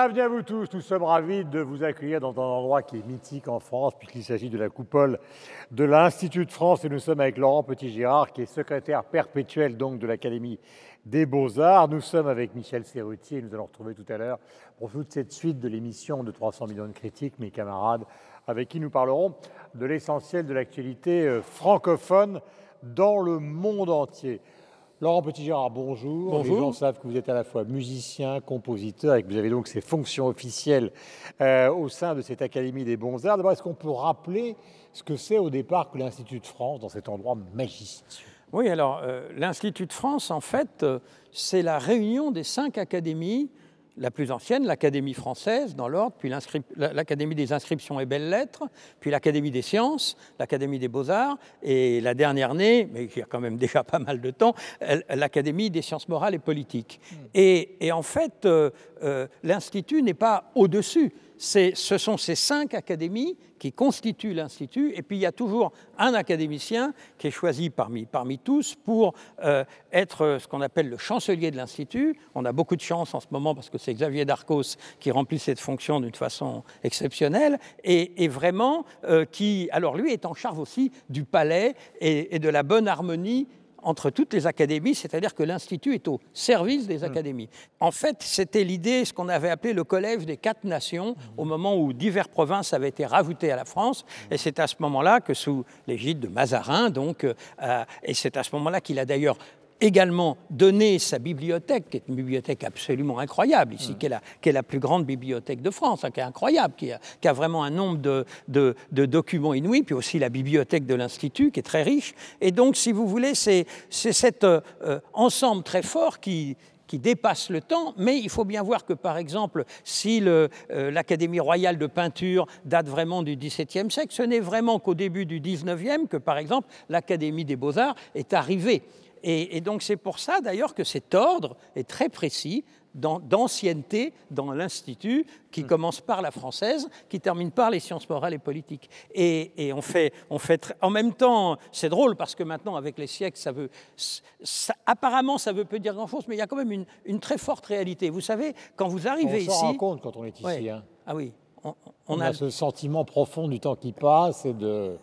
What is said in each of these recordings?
Bienvenue à vous tous. Nous sommes ravis de vous accueillir dans un endroit qui est mythique en France, puisqu'il s'agit de la coupole de l'Institut de France. Et nous sommes avec Laurent Petit-Girard, qui est secrétaire perpétuel donc de l'Académie des Beaux-Arts. Nous sommes avec Michel Serrutier, nous allons retrouver tout à l'heure pour toute cette suite de l'émission de 300 millions de critiques, mes camarades, avec qui nous parlerons de l'essentiel de l'actualité euh, francophone dans le monde entier. Laurent Petit-Girard, bonjour. Bonjour. Les gens savent que vous êtes à la fois musicien, compositeur et que vous avez donc ces fonctions officielles euh, au sein de cette Académie des Beaux-Arts. D'abord, est-ce qu'on peut rappeler ce que c'est au départ que l'Institut de France dans cet endroit majestueux? Oui, alors euh, l'Institut de France, en fait, euh, c'est la réunion des cinq académies la plus ancienne, l'Académie française dans l'ordre, puis l'Académie des inscriptions et belles-lettres, puis l'Académie des sciences, l'Académie des beaux-arts, et la dernière née, mais qui a quand même déjà pas mal de temps, l'Académie des sciences morales et politiques. Hmm. Et, en fait, euh, euh, l'Institut n'est pas au-dessus ce sont ces cinq académies qui constituent l'Institut, et puis il y a toujours un académicien qui est choisi parmi, parmi tous pour euh, être ce qu'on appelle le chancelier de l'Institut. On a beaucoup de chance en ce moment parce que c'est Xavier Darcos qui remplit cette fonction d'une façon exceptionnelle, et, vraiment euh, qui, alors lui, est en charge aussi du palais et de la bonne harmonie entre toutes les académies, c'est-à-dire que l'Institut est au service des hmm. académies. En fait, c'était l'idée, ce qu'on avait appelé le collège des quatre nations, au moment où diverses provinces avaient été rajoutées à la France, et c'est à ce moment-là que, sous l'égide de Mazarin, donc, euh, et c'est à ce moment-là qu'il a d'ailleurs également donné sa bibliothèque, qui est une bibliothèque absolument incroyable ici, qui, est la, qui, est la, plus grande bibliothèque de France, hein, qui est incroyable, qui a, qui a, vraiment un nombre de, de, de, documents inouïs, puis aussi la bibliothèque de l'Institut, qui est très riche. Et donc, si vous voulez, c'est cet euh, ensemble très fort qui, qui dépasse le temps, mais il faut bien voir que, par exemple, si euh, l'Académie royale de peinture date vraiment du XVIIe siècle, ce n'est vraiment qu'au début du XIXe que, par exemple, l'Académie des beaux-arts est arrivée. Et, donc c'est pour ça d'ailleurs que cet ordre est très précis d'ancienneté dans l'Institut, qui hmm. commence par la française, qui termine par les sciences morales et politiques. Et, on fait, on fait en même temps, c'est drôle parce que maintenant, avec les siècles, ça veut, apparemment, ça veut peu dire grand-chose, mais il y a quand même une, très forte réalité. Vous savez, quand vous arrivez ici... On s'en rend compte quand on est ici. Hein. Ah oui, on, a, ce sentiment profond du temps qui passe et, de,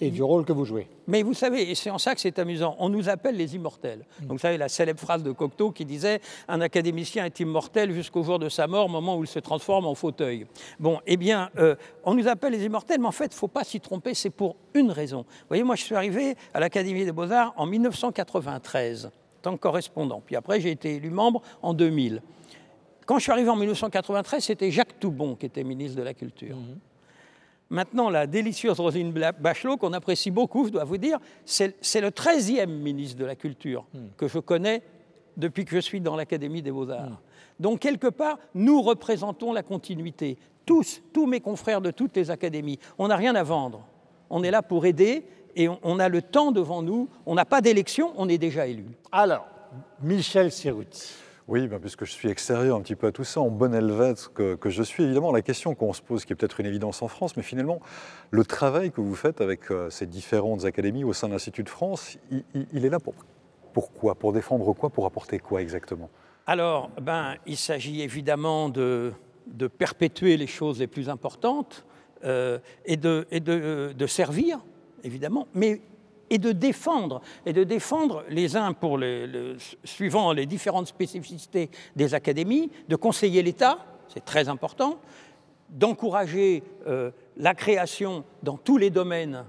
et du rôle que vous jouez. Mais vous savez, et c'est en ça que c'est amusant, on nous appelle les immortels. Mm. Donc vous savez la célèbre phrase de Cocteau qui disait « Un académicien est immortel jusqu'au jour de sa mort, au moment où il se transforme en fauteuil ». Bon, eh bien, euh, on nous appelle les immortels, mais en fait, il ne faut pas s'y tromper, c'est pour une raison. Vous voyez, moi, je suis arrivé à l'Académie des Beaux-Arts en 1993, en tant que correspondant. Puis après, j'ai été élu membre en 2000. Quand je suis arrivé en 1993, c'était Jacques Toubon qui était ministre de la Culture. Mhm. Maintenant, la délicieuse Rosine Bachelot, qu'on apprécie beaucoup, je dois vous dire, c'est le 13e ministre de la Culture mhm. que je connais depuis que je suis dans l'Académie des Beaux-Arts. Mhm. Donc, quelque part, nous représentons la continuité. Tous, tous mes confrères de toutes les académies. On n'a rien à vendre. On est là pour aider et on, a le temps devant nous. On n'a pas d'élection, on est déjà élu. Alors, Michel Serruti. Oui, ben, puisque je suis extérieur un petit peu à tout ça, en bon helvète que, je suis, évidemment, la question qu'on se pose, qui est peut-être une évidence en France, mais finalement, le travail que vous faites avec euh, ces différentes académies au sein de l'Institut de France, il, est là pour pourquoi? Pour défendre quoi? Pour apporter quoi exactement? Alors, ben, il s'agit évidemment de, perpétuer les choses les plus importantes euh, et de, de servir, évidemment, mais et de défendre, et de défendre les uns pour les, suivant les différentes spécificités des académies, de conseiller l'État, c'est très important, d'encourager euh, la création dans tous les domaines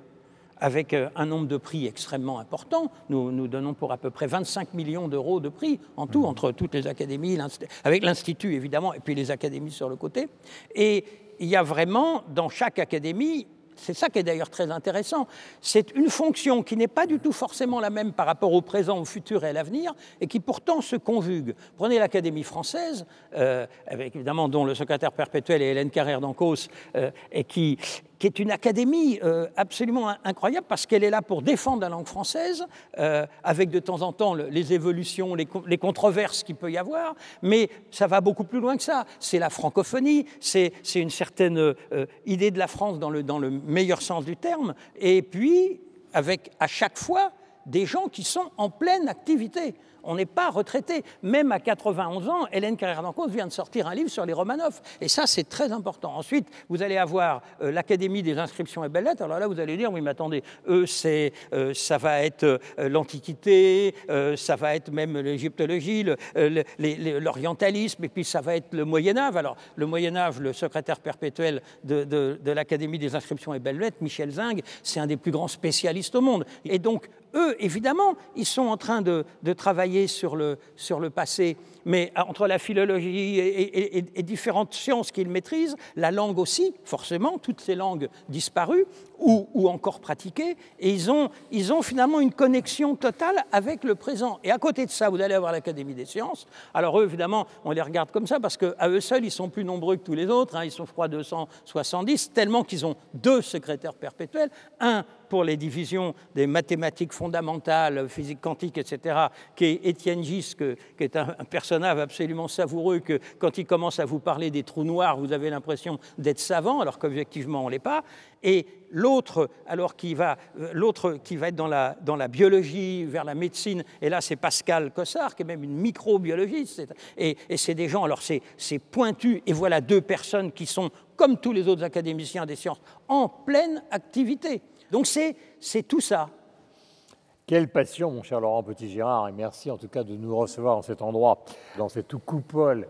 avec euh, un nombre de prix extrêmement important. Nous, nous donnons pour à peu près 25 millions d'euros de prix en tout, mmh. entre toutes les académies, avec l'Institut évidemment, et puis les académies sur le côté. Et il y a vraiment dans chaque académie c'est ça qui est d'ailleurs très intéressant. C'est une fonction qui n'est pas du tout forcément la même par rapport au présent, au futur et à l'avenir, et qui pourtant se conjugue. Prenez l'Académie française, euh, avec évidemment dont le secrétaire perpétuel est Hélène Carrère d'Ancos, euh, et qui, qui est une académie euh, absolument incroyable parce qu'elle est là pour défendre la langue française, euh, avec de temps en temps les évolutions, les, controverses qu'il peut y avoir, mais ça va beaucoup plus loin que ça. C'est la francophonie, c'est une certaine euh, idée de la France dans le, dans le meilleur sens du terme, et puis avec à chaque fois des gens qui sont en pleine activité. On n'est pas retraité. Même à 91 ans, Hélène Carrère d'Encausse vient de sortir un livre sur les Romanov. Et ça, c'est très important. Ensuite, vous allez avoir euh, l'Académie des inscriptions et belles lettres. Alors là, vous allez dire, oui, mais attendez, eux, euh, ça va être euh, l'Antiquité, ça va être même l'égyptologie, l'orientalisme, et puis ça va être le Moyen-Âge. Alors, le Moyen-Âge, le secrétaire perpétuel de, l'Académie des inscriptions et belles lettres, Michel Zing, c'est un des plus grands spécialistes au monde. Et donc, eux, évidemment, ils sont en train de, travailler sur le, passé, mais entre la philologie et, différentes sciences qu'ils maîtrisent, la langue aussi, forcément, toutes ces langues disparues ou, encore pratiquées, et ils ont, finalement une connexion totale avec le présent. Et à côté de ça, vous allez avoir l'Académie des sciences. Alors eux, évidemment, on les regarde comme ça parce qu'à eux seuls, ils sont plus nombreux que tous les autres. Hein. ils sont, crois, 270, tellement qu'ils ont deux secrétaires perpétuels, un pour les divisions des mathématiques fondamentales, physique quantique, etc., qui est Étienne Gis, qui est un, personnage absolument savoureux, que quand il commence à vous parler des trous noirs, vous avez l'impression d'être savant, alors qu'objectivement, on l'est pas. Et l'autre, alors qui va, euh, l'autre qui va être dans la, dans la biologie, vers la médecine, et là c'est Pascal Cossard, qui est même une microbiologiste, et, et c'est des gens, alors c'est, c'est pointu, et voilà deux personnes qui sont, comme tous les autres académiciens des sciences, en pleine activité. Donc c'est tout ça. Quelle passion, mon cher Laurent Petit-Girard, et merci en tout cas de nous recevoir dans cet endroit, dans cette coupole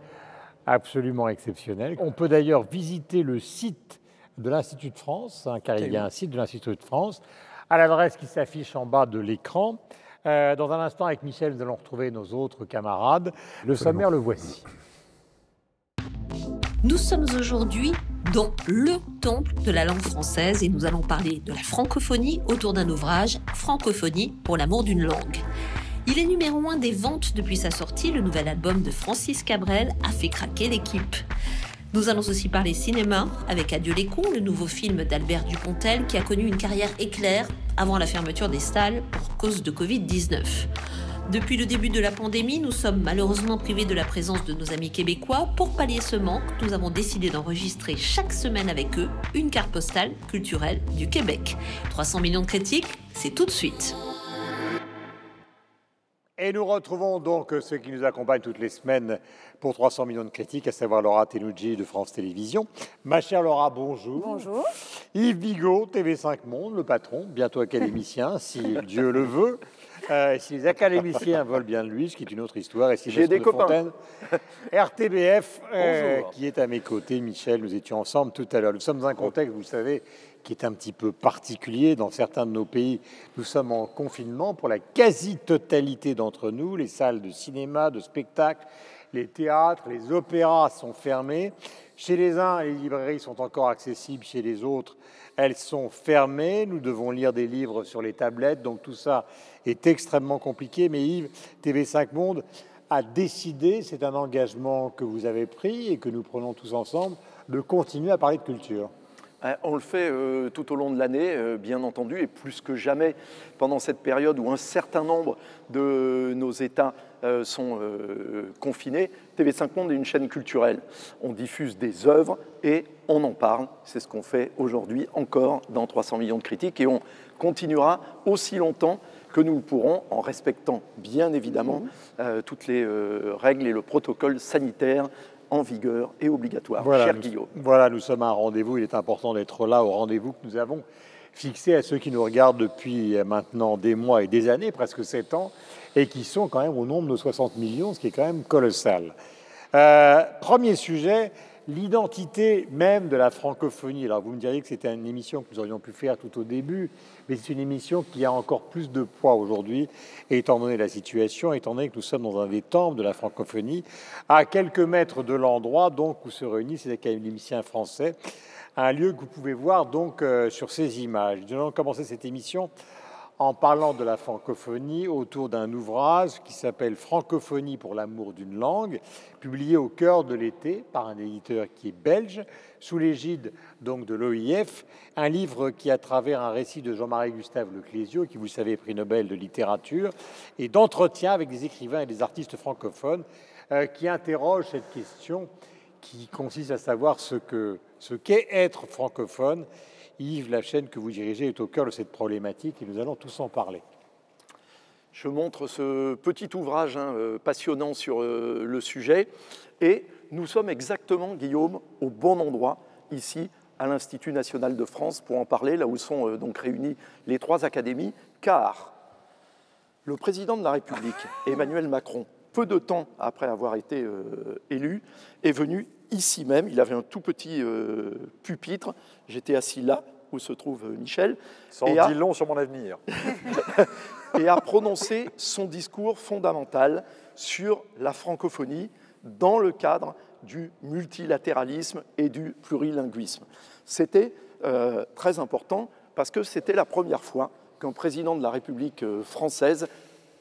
absolument exceptionnelle. On peut d'ailleurs visiter le site de l'Institut de France, hein, car il y a un site de l'Institut de France, à l'adresse qui s'affiche en bas de l'écran. Euh, dans un instant, avec Michel, nous allons retrouver nos autres camarades. Le sommaire, le voici. Nous sommes aujourd'hui dans le temple de la langue française et nous allons parler de la francophonie autour d'un ouvrage, Francophonie pour l'amour d'une langue. Il est numéro un des ventes depuis sa sortie, le nouvel album de Francis Cabrel a fait craquer l'équipe. Nous allons aussi parler cinéma avec Adieu les cons, le nouveau film d'Albert Dupontel qui a connu une carrière éclair avant la fermeture des stalles pour cause de Covid-19. Depuis le début de la pandémie, nous sommes malheureusement privés de la présence de nos amis québécois. Pour pallier ce manque, nous avons décidé d'enregistrer chaque semaine avec eux une carte postale culturelle du Québec. 300 millions de critiques, c'est tout de suite. Et nous retrouvons donc ceux qui nous accompagnent toutes les semaines pour 300 millions de critiques, à savoir Laura Tenouji de France Télévisions. Ma chère Laura, bonjour. Bonjour. Yves Bigot, TV5 Monde, le patron, bientôt académicien, si Dieu le veut. Euh, si les académiciens veulent bien de lui, ce qui est une autre histoire, et si J'ai des copains. RTBF, euh, qui est à mes côtés, Michel, nous étions ensemble tout à l'heure. Nous sommes dans un contexte, vous savez, qui est un petit peu particulier. Dans certains de nos pays, nous sommes en confinement pour la quasi-totalité d'entre nous. Les salles de cinéma, de spectacle, les théâtres, les opéras sont fermés. Chez les uns, les librairies sont encore accessibles, chez les autres, elles sont fermées. Nous devons lire des livres sur les tablettes, donc tout ça est extrêmement compliqué. Mais Yves, TV5 Monde a décidé, c'est un engagement que vous avez pris et que nous prenons tous ensemble, de continuer à parler de culture. Hein, on le fait euh, tout au long de l'année, euh, bien entendu, et plus que jamais pendant cette période où un certain nombre de nos États euh, sont confinés. TV5 Monde est une chaîne culturelle. On diffuse des œuvres et on en parle. C'est ce qu'on fait aujourd'hui encore dans 300 millions de critiques et on continuera aussi longtemps que nous pourrons, en respectant bien évidemment mmh. toutes les règles et le protocole sanitaire en vigueur et obligatoire. Voilà, Cher nous, Guillaume. Voilà, nous sommes à un rendez-vous. Il est important d'être là au rendez-vous que nous avons fixé à ceux qui nous regardent depuis maintenant des mois et des années, presque sept ans, et qui sont quand même au nombre de 60 millions, ce qui est quand même colossal. Euh, premier sujet, l'identité même de la francophonie. Alors vous me diriez que c'était une émission que nous aurions pu faire tout au début, mais c'est une émission qui a encore plus de poids aujourd'hui, étant donné la situation, étant donné que nous sommes dans un des temples de la francophonie, à quelques mètres de l'endroit donc où se réunissent ces académiciens français, un lieu que vous pouvez voir donc euh, sur ces images. Nous allons commencer cette émission en parlant de la francophonie autour d'un ouvrage qui s'appelle Francophonie pour l'amour d'une langue, publié au cœur de l'été par un éditeur qui est belge, sous l'égide donc de l'OIF, un livre qui, à travers un récit de Jean-Marie Gustave Leclésio, qui vous savez prix Nobel de littérature, et d'entretien avec des écrivains et des artistes francophones, euh, qui interroge cette question qui consiste à savoir ce que ce qu'est être francophone Yves, la chaîne que vous dirigez est au cœur de cette problématique et nous allons tous en parler. je montre ce petit ouvrage hein, euh, passionnant sur euh, le sujet. Et nous sommes exactement, Guillaume, au bon endroit, ici, à l'Institut national de France, pour en parler, là où sont euh, donc réunies les trois académies, car le président de la République, Emmanuel Macron, peu de temps après avoir été élu, est venu ici même. Il avait un tout petit pupitre. J'étais assis là, où se trouve Michel. Ça en dit long sur mon avenir. et a prononcé son discours fondamental sur la francophonie dans le cadre du multilatéralisme et du plurilinguisme. C'était euh, très important parce que c'était la première fois qu'un président de la République euh, française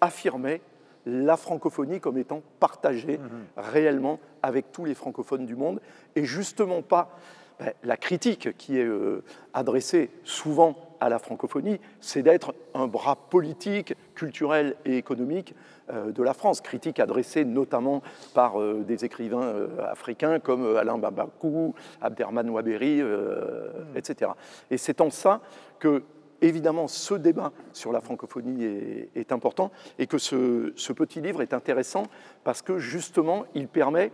affirmait la francophonie comme étant partagée mmh réellement avec tous les francophones du monde et justement pas ben, la critique qui est euh, adressée souvent à la francophonie, c'est d'être un bras politique, culturel et économique euh, de la France. Critique adressée notamment par euh, des écrivains africains comme Alain Babakou, Abderman Waberi, hmm. etc. Et c'est en ça que évidemment, ce débat sur la francophonie est, important et que ce, petit livre est intéressant parce que justement, il permet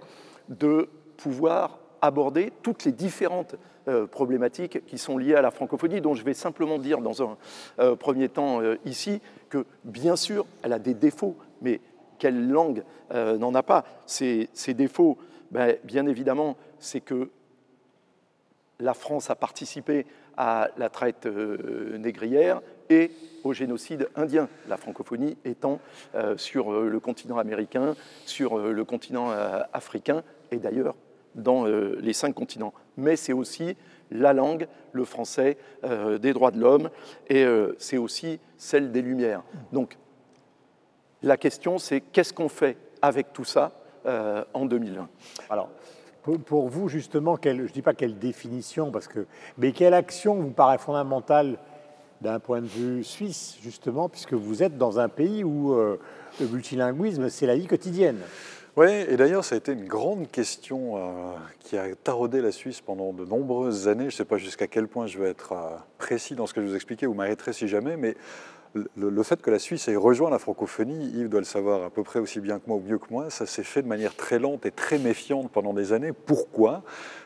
de pouvoir aborder toutes les différentes euh, problématiques qui sont liées à la francophonie, dont je vais simplement dire dans un euh, premier temps euh, ici que bien sûr, elle a des défauts, mais quelle langue n'en a pas. Ces, défauts, ben, bien évidemment, c'est que la France a participé à la traite négrière et au génocide indien, la francophonie étant sur le continent américain, sur le continent africain et d'ailleurs dans euh, les cinq continents. Mais c'est aussi la langue, le français, euh, des droits de l'homme, et euh, c'est aussi celle des Lumières. Donc la question, c'est qu'est-ce qu'on fait avec tout ça en 2020 Alors, pour, vous, justement, je ne dis pas quelle définition, parce que, mais quelle action vous paraît fondamentale d'un point de vue suisse, justement, puisque vous êtes dans un pays où le multilinguisme, c'est la vie quotidienne oui, et d'ailleurs, ça a été une grande question euh, qui a taraudé la Suisse pendant de nombreuses années. Je ne sais pas jusqu'à quel point je vais être euh, précis dans ce que je vous expliquais, vous m'arrêterez si jamais, mais le, fait que la Suisse ait rejoint la francophonie, Yves doit le savoir à peu près aussi bien que moi ou mieux que moi, ça s'est fait de manière très lente et très méfiante pendant des années. Pourquoi?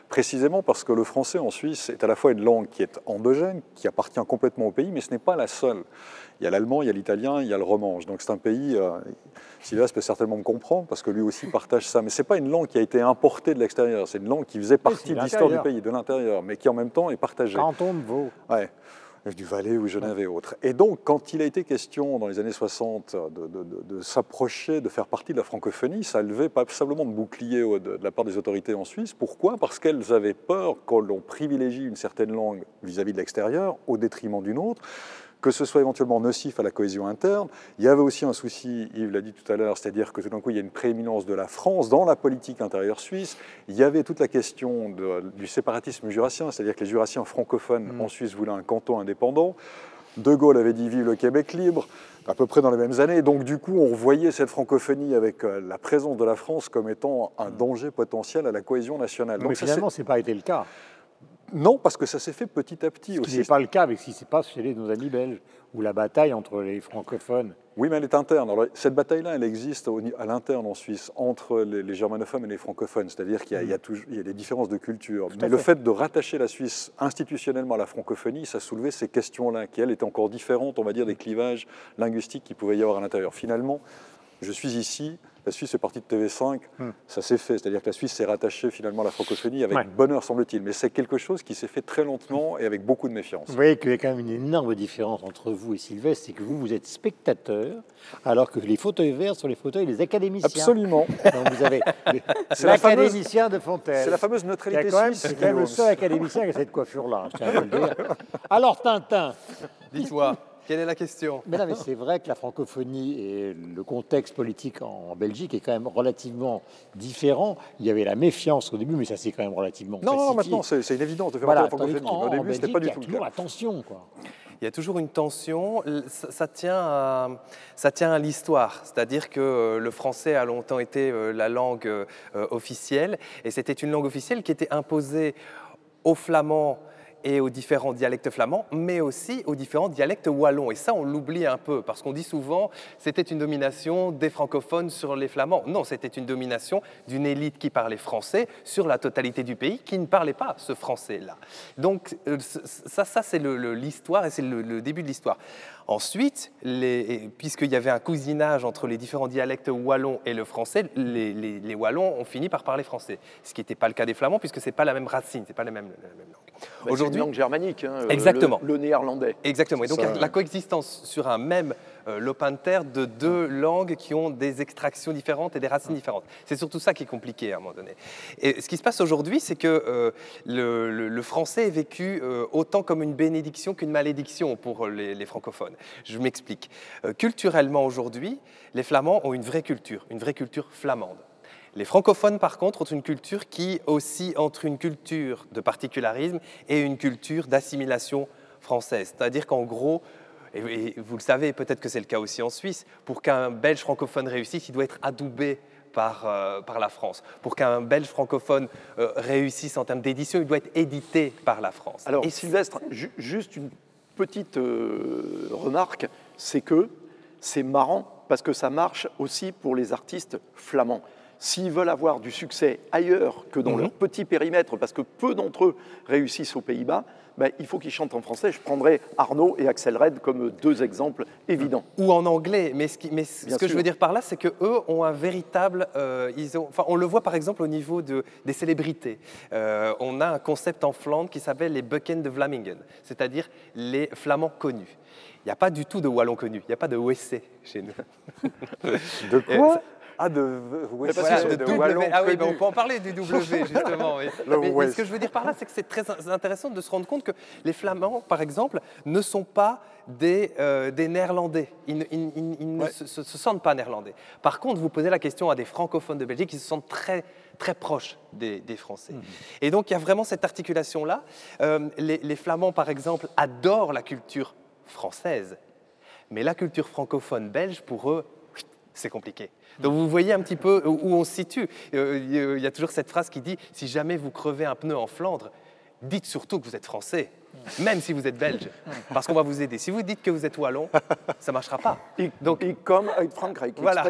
Précisément parce que le français en Suisse est à la fois une langue qui est endogène, qui appartient complètement au pays, mais ce n'est pas la seule. Il y a l'allemand, il y a l'italien, il y a le romanche. Donc c'est un pays, euh, Sylvain peut certainement me comprendre, parce que lui aussi partage ça. Mais ce n'est pas une langue qui a été importée de l'extérieur, c'est une langue qui faisait partie de l'histoire du pays, de l'intérieur, mais qui en même temps est partagée. Canton de Vaud. Ouais du Valais ou Genève et autres. Et donc, quand il a été question dans les années 60 de, s'approcher, de faire partie de la francophonie, ça a levé pas simplement de bouclier de, la part des autorités en Suisse. Pourquoi? Parce qu'elles avaient peur que l'on privilégie une certaine langue vis à -vis de l'extérieur au détriment d'une autre que ce soit éventuellement nocif à la cohésion interne. Il y avait aussi un souci, Yves l'a dit tout à l'heure, c'est-à-dire que tout d'un coup, il y a une prééminence de la France dans la politique intérieure suisse. Il y avait toute la question du séparatisme jurassien, c'est-à-dire que les jurassiens francophones mm. en Suisse voulaient un canton indépendant. De Gaulle avait dit vive le Québec libre, à peu près dans les mêmes années. Donc du coup, on voyait cette francophonie avec euh, la présence de la France comme étant un mm. danger potentiel à la cohésion nationale. Mais finalement, ce n'est pas été le cas. Non, parce que ça s'est fait petit à petit aussi. Ce n'est pas le cas avec ce qui se passe chez nos amis belges, où la bataille entre les francophones. Oui, mais elle est interne. Alors, cette bataille-là, elle existe à l'interne en Suisse, entre les, germanophones et les francophones, c'est-à-dire qu'il y, a, mm. des différences de culture. mais le fait de rattacher la Suisse institutionnellement à la francophonie, ça soulevait ces questions-là, qui, elles, étaient encore différentes, on va dire, des clivages linguistiques qu'il pouvait y avoir à l'intérieur. Finalement, je suis ici la Suisse est partie de TV5, hmm. ça s'est fait. C'est-à-dire que la Suisse s'est rattachée finalement à la francophonie avec bonheur, semble-t-il. Mais c'est quelque chose qui s'est fait très lentement et avec beaucoup de méfiance. Vous voyez qu'il y a quand même une énorme différence entre vous et Sylvestre, c'est que vous, vous êtes spectateur, alors que les fauteuils verts sont les fauteuils des académiciens. Absolument. Donc vous avez l'académicien de Fontaine. C'est la fameuse neutralité suisse. C'est quand même le seul académicien qui a cette coiffure-là, je tiens à le dire. Alors Tintin. Dis-toi. Quelle est la question? Mais mais c'est vrai que la francophonie et le contexte politique en Belgique est quand même relativement différent. Il y avait la méfiance au début, mais ça c'est quand même relativement. Non, non, maintenant c'est une évidence de faire la francophonie. Au début, c'était pas du tout le cas. attention, quoi. Il y a toujours une tension. Ça, tient à, ça tient à l'histoire. C'est-à-dire que euh, le français a longtemps été euh, la langue euh, officielle, et c'était une langue officielle qui était imposée aux Flamands et aux différents dialectes flamands, mais aussi aux différents dialectes wallons. Et ça, on l'oublie un peu, parce qu'on dit souvent c'était une domination des francophones sur les flamands. Non, c'était une domination d'une élite qui parlait français sur la totalité du pays, qui ne parlait pas ce français-là. Donc euh, ça, ça c'est l'histoire et c'est le, début de l'histoire. Ensuite, puisqu'il y avait un cousinage entre les différents dialectes wallons et le français, les, wallons ont fini par parler français, ce qui n'était pas le cas des flamands, puisque ce n'est pas la même racine, ce n'est pas la même, la même langue. Bah, Aujourd'hui, une langue germanique, hein, Exactement. Le, néerlandais. Exactement. Et donc la coexistence sur un même euh, lopin de terre de deux langues qui ont des extractions différentes et des racines différentes. C'est surtout ça qui est compliqué à un moment donné. Et ce qui se passe aujourd'hui, c'est que euh, le, français est vécu euh, autant comme une bénédiction qu'une malédiction pour les, francophones. Je m'explique. culturellement aujourd'hui, les Flamands ont une vraie culture, une vraie culture flamande. Les francophones, par contre, ont une culture qui oscille entre une culture de particularisme et une culture d'assimilation française. C'est-à-dire qu'en gros, et, vous le savez, peut-être que c'est le cas aussi en Suisse, pour qu'un Belge francophone réussisse, il doit être adoubé par, euh, par, la France. Pour qu'un Belge francophone euh, réussisse en termes d'édition, il doit être édité par la France. Alors, Et Sylvestre, juste une petite euh, remarque, c'est que c'est marrant parce que ça marche aussi pour les artistes flamands. S'ils veulent avoir du succès ailleurs que dans mhm. leur petit périmètre, parce que peu d'entre eux réussissent aux Pays-Bas, ben, il faut qu'ils chantent en français. Je prendrai Arnaud et Axel Red comme deux exemples évidents. Ou en anglais. Mais ce, que je veux dire par là, c'est qu'eux ont un véritable. Euh, ils ont, enfin, on le voit par exemple au niveau de, des célébrités. Euh, on a un concept en Flandre qui s'appelle les Bucken de Vlamingen, c'est-à-dire les Flamands connus. Il n'y a pas du tout de Wallon connu, il n'y a pas WC chez nous. De quoi? Ah, de, ouais, de, W. Ah oui, ben, on peut en parler du W, justement. mais, ce que je veux dire par là, c'est que c'est très intéressant de se rendre compte que les Flamands, par exemple, ne sont pas des, euh, des Néerlandais. Ils, ne se, sentent pas néerlandais. Par contre, vous posez la question à des francophones de Belgique, ils se sentent très très proches des, Français. Mmh. Et donc, il y a vraiment cette articulation-là. Euh, les, les Flamands, par exemple, adorent la culture française, mais la culture francophone belge, pour eux, c'est compliqué. Donc vous voyez un petit peu où on se situe. Euh, il y a toujours cette phrase qui dit si jamais vous crevez un pneu en Flandre, dites surtout que vous êtes français, même si vous êtes belge, parce qu'on va vous aider. Si vous dites que vous êtes wallon, ça ne marchera pas. Donc, il comme Frankrijk. Voilà.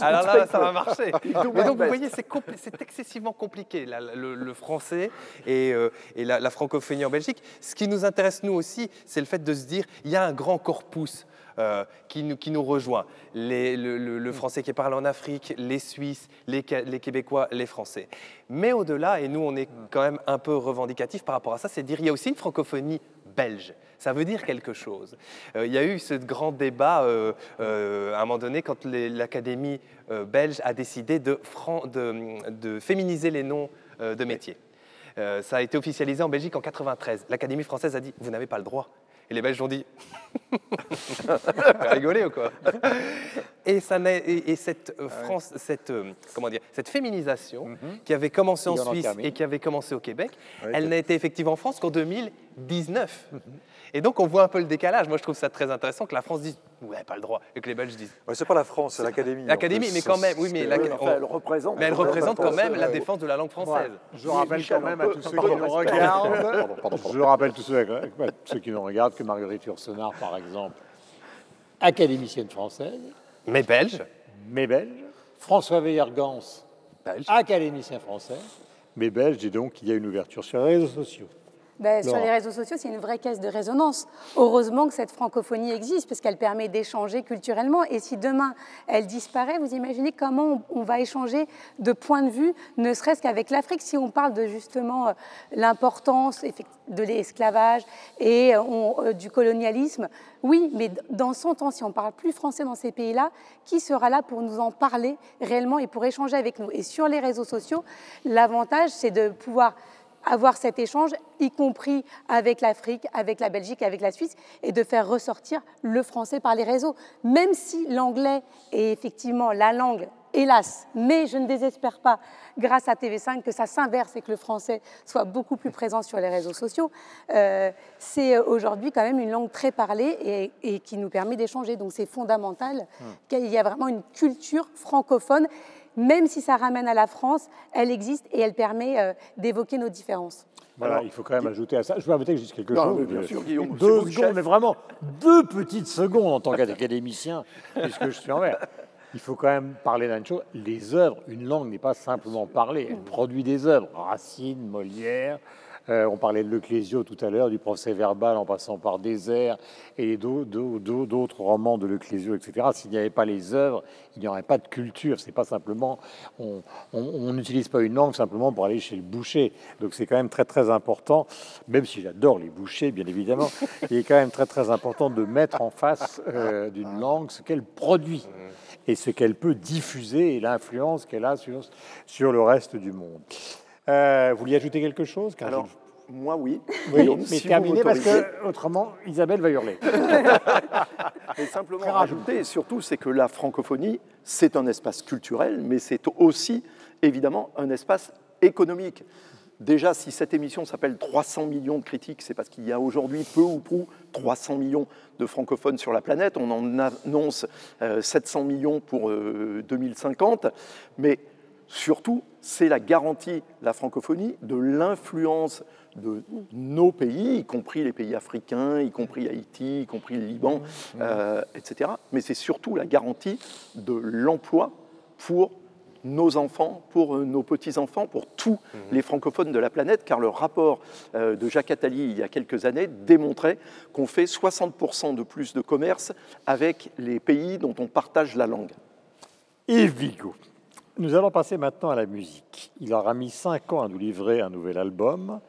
Alors là, ça va marcher. Mais donc vous voyez, c'est excessivement compliqué, le, français et, euh, la, la francophonie en Belgique. Ce qui nous intéresse, nous aussi, c'est le fait de se dire il y a un grand corpus euh, qui, nous, qui, nous, rejoint. le, français qui parle en Afrique, les Suisses, les, Québécois, les Français. Mais au-delà, et nous on est quand même un peu revendicatif par rapport à ça, c'est dire qu'il y a aussi une francophonie belge. Ça veut dire quelque chose. Euh, il y a eu ce grand débat euh, à un moment donné quand l'Académie belge a décidé de, de, de féminiser les noms de métiers. ça a été officialisé en Belgique en 93. L'Académie française a dit Vous n'avez pas le droit. Et les Belges ont dit. Rigoler ou quoi? Et, ça et, cette, euh, ah France, cette, euh, comment dire, cette féminisation mhm. qui avait commencé en Suisse et qui avait commencé au Québec, elle n'a été effective en France qu'en 2019. Et donc, on voit un peu le décalage. Moi, je trouve ça très intéressant que la France dise Ouais, pas le droit. Et que les Belges disent. Ouais, c'est pas la France, c'est l'Académie. L'Académie, mais quand même, oui, mais elle représente. Mais elle représente quand même la défense de la langue française. Je rappelle quand même à tous ceux qui nous regardent. Je rappelle tous ceux qui nous regardent que Marguerite Yourcenar, par exemple, académicienne française. Mais belge. Mais belge. François Veillergans, belge. académicien français. Mais belge, et donc il y a une ouverture sur les réseaux sociaux. Ben, sur les réseaux sociaux, c'est une vraie caisse de résonance. Heureusement que cette francophonie existe, parce qu'elle permet d'échanger culturellement. Et si demain elle disparaît, vous imaginez comment on, va échanger de points de vue, ne serait-ce qu'avec l'Afrique, si on parle de justement euh, l'importance de l'esclavage et euh, euh, du colonialisme. Oui, mais dans son temps, si on parle plus français dans ces pays-là, qui sera là pour nous en parler réellement et pour échanger avec nous? Et sur les réseaux sociaux, l'avantage, c'est de pouvoir avoir cet échange, y compris avec l'Afrique, avec la Belgique, avec la Suisse, et de faire ressortir le français par les réseaux. Même si l'anglais est effectivement la langue, hélas, mais je ne désespère pas, grâce à TV5, que ça s'inverse et que le français soit beaucoup plus présent sur les réseaux sociaux, euh, c'est aujourd'hui quand même une langue très parlée et, qui nous permet d'échanger. Donc c'est fondamental mmh. qu'il y ait vraiment une culture francophone même si ça ramène à la France, elle existe et elle permet euh, d'évoquer nos différences. Voilà, il faut quand même ajouter à ça. Je peux ajouter quelque Non, chose. mais bien sûr, Guillaume, c'est Deux secondes, chef. mais vraiment deux petites secondes en tant qu'académicien, puisque je suis envers. Il faut quand même parler d'une chose. Les œuvres, une langue n'est pas simplement parler, elle produit des œuvres. Racine, Molière. Euh, on parlait de Leclésio tout à l'heure, du procès verbal en passant par Désert et d'au- d'au- d'au- d'autres romans de Leclésio, etc. S'il n'y avait pas les œuvres, il n'y aurait pas de culture. C'est pas simplement, on n'utilise pas une langue simplement pour aller chez le boucher. Donc c'est quand même très très important, même si j'adore les bouchers, bien évidemment, il est quand même très très important de mettre en face euh, d'une langue ce qu'elle produit et ce qu'elle peut diffuser et l'influence qu'elle a sur, sur le reste du monde. Euh, vous vouliez ajouter quelque chose Car Alors, je- moi, oui. mais si vous terminez parce que autrement Isabelle va hurler. Et simplement rajouter, et surtout, c'est que la francophonie, c'est un espace culturel, mais c'est aussi, évidemment, un espace économique. Déjà, si cette émission s'appelle 300 millions de critiques, c'est parce qu'il y a aujourd'hui peu ou prou 300 millions de francophones sur la planète. On en annonce euh, 700 millions pour euh, 2050. Mais surtout, c'est la garantie, la francophonie, de l'influence de nos pays, y compris les pays africains, y compris Haïti, y compris le Liban, euh, etc. Mais c'est surtout la garantie de l'emploi pour nos enfants, pour euh, nos petits-enfants, pour tous les francophones de la planète, car le rapport euh, de Jacques Attali il y a quelques années démontrait qu'on fait 60% de plus de commerce avec les pays dont on partage la langue. Yves Vigo. Nous allons passer maintenant à la musique. Il aura mis cinq ans à nous livrer un nouvel album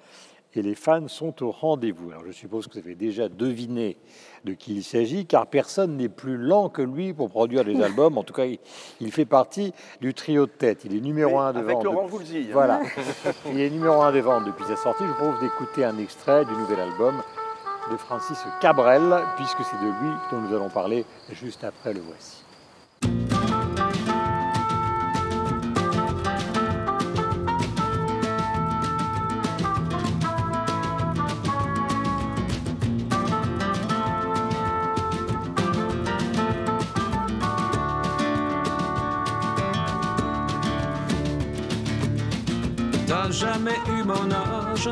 et les fans sont au rendez-vous. Alors je suppose que vous avez déjà deviné de qui il s'agit, car personne n'est plus lent que lui pour produire des albums. En tout cas, il, il fait partie du trio de tête. Il est numéro un de Avec vente. Laurent depuis- Voulzy. hein. Voilà. Il est numéro un des ventes depuis sa sortie. Je vous propose d'écouter un extrait du nouvel album de Francis Cabrel, puisque c'est de lui dont nous allons parler juste après le voici. Jamais eu mon âge,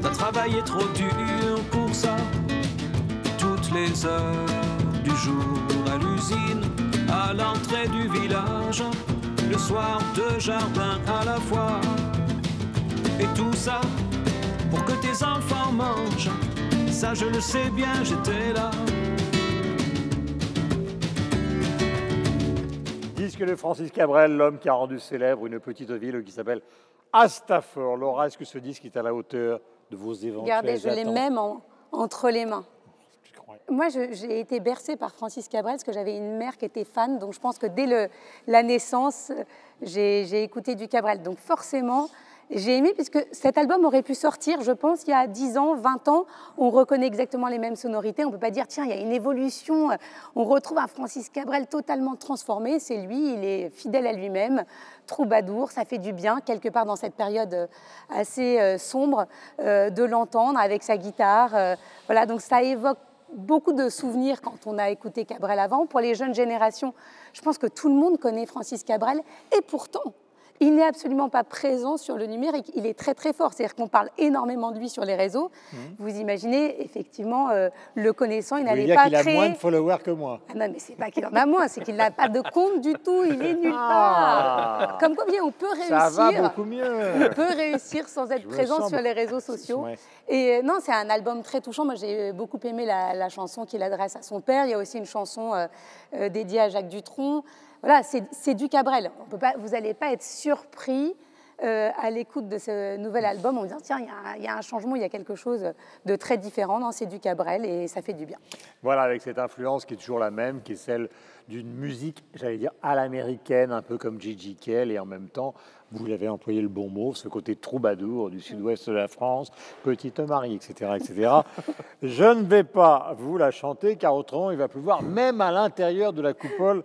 t'as travaillé trop dur pour ça. Toutes les heures du jour à l'usine, à l'entrée du village, le soir deux jardins à la fois. Et tout ça pour que tes enfants mangent. Ça je le sais bien, j'étais là. Disque de Francis Cabrel, l'homme qui a rendu célèbre une petite ville qui s'appelle Astafor. Laura, est-ce que ce disque est à la hauteur de vos éventuelles Regardez, je l'ai même en- entre les mains. Moi, j'ai été bercée par Francis Cabrel parce que j'avais une mère qui était fan. Donc, je pense que dès le- la naissance, j'ai j'ai écouté du Cabrel. Donc, forcément, j'ai aimé puisque cet album aurait pu sortir, je pense, il y a 10 ans, 20 ans. On reconnaît exactement les mêmes sonorités. On ne peut pas dire, tiens, il y a une évolution. On retrouve un Francis Cabrel totalement transformé. C'est lui, il est fidèle à lui-même, troubadour. Ça fait du bien, quelque part dans cette période euh, assez euh, sombre, euh, de l'entendre avec sa guitare. Euh, Voilà, donc ça évoque beaucoup de souvenirs quand on a écouté Cabrel avant. Pour les jeunes générations, je pense que tout le monde connaît Francis Cabrel. Et pourtant, il n'est absolument pas présent sur le numérique. Il est très très fort. C'est-à-dire qu'on parle énormément de lui sur les réseaux. Vous imaginez, effectivement, euh, le connaissant, il n'allait pas a créer... moins de followers que moi Ah non, mais c'est pas qu'il en a moins, c'est qu'il n'a pas de compte du tout. Il est nulle Ah. part. Comme quoi, bien, on peut Ça va réussir. beaucoup mieux. On peut réussir sans être Je présent sur les réseaux sociaux. Ouais. Et euh, non, c'est un album très touchant. Moi, j'ai beaucoup aimé la, la chanson qu'il adresse à son père. Il y a aussi une chanson euh, euh, dédiée à Jacques Dutronc. Voilà, c'est du Cabrel. On peut pas, vous n'allez pas être surpris euh, à l'écoute de ce nouvel album en disant tiens, il y, a un- il y a un changement, il y a quelque chose de très différent. Non, c'est du Cabrel et ça fait du bien. Voilà, avec cette influence qui est toujours la même, qui est celle d'une musique, j'allais dire, à l'américaine, un peu comme Gigi Kell, et en même temps, vous l'avez employé le bon mot, ce côté troubadour du sud-ouest de la France, Petite Marie, etc., etc. Je ne vais pas vous la chanter, car autrement, il va pleuvoir, même à l'intérieur de la coupole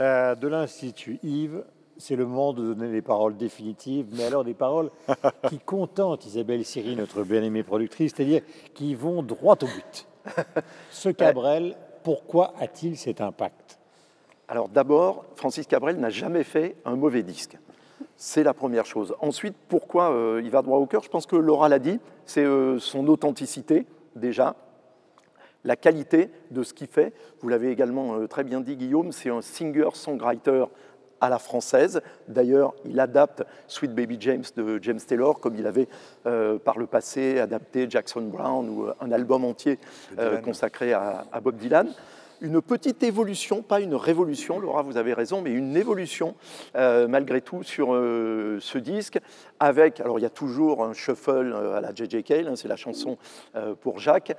euh, de l'Institut. Yves, c'est le moment de donner les paroles définitives, mais alors des paroles qui contentent Isabelle Siri, notre bien-aimée productrice, c'est-à-dire qui vont droit au but. Ce Cabrel, pourquoi a-t-il cet impact? Alors d'abord, Francis Cabrel n'a jamais fait un mauvais disque. C'est la première chose. Ensuite, pourquoi euh, il va droit au cœur? Je pense que Laura l'a dit, c'est euh, son authenticité déjà, la qualité de ce qu'il fait. Vous l'avez également euh, très bien dit, Guillaume, c'est un singer-songwriter à la française. D'ailleurs, il adapte Sweet Baby James de James Taylor, comme il avait euh, par le passé adapté Jackson Brown ou euh, un album entier euh, consacré à, à Bob Dylan. Une petite évolution, pas une révolution, Laura, vous avez raison, mais une évolution euh, malgré tout sur euh, ce disque, avec, alors il y a toujours un shuffle euh, à la J.J. Cale, hein, c'est la chanson pour Jacques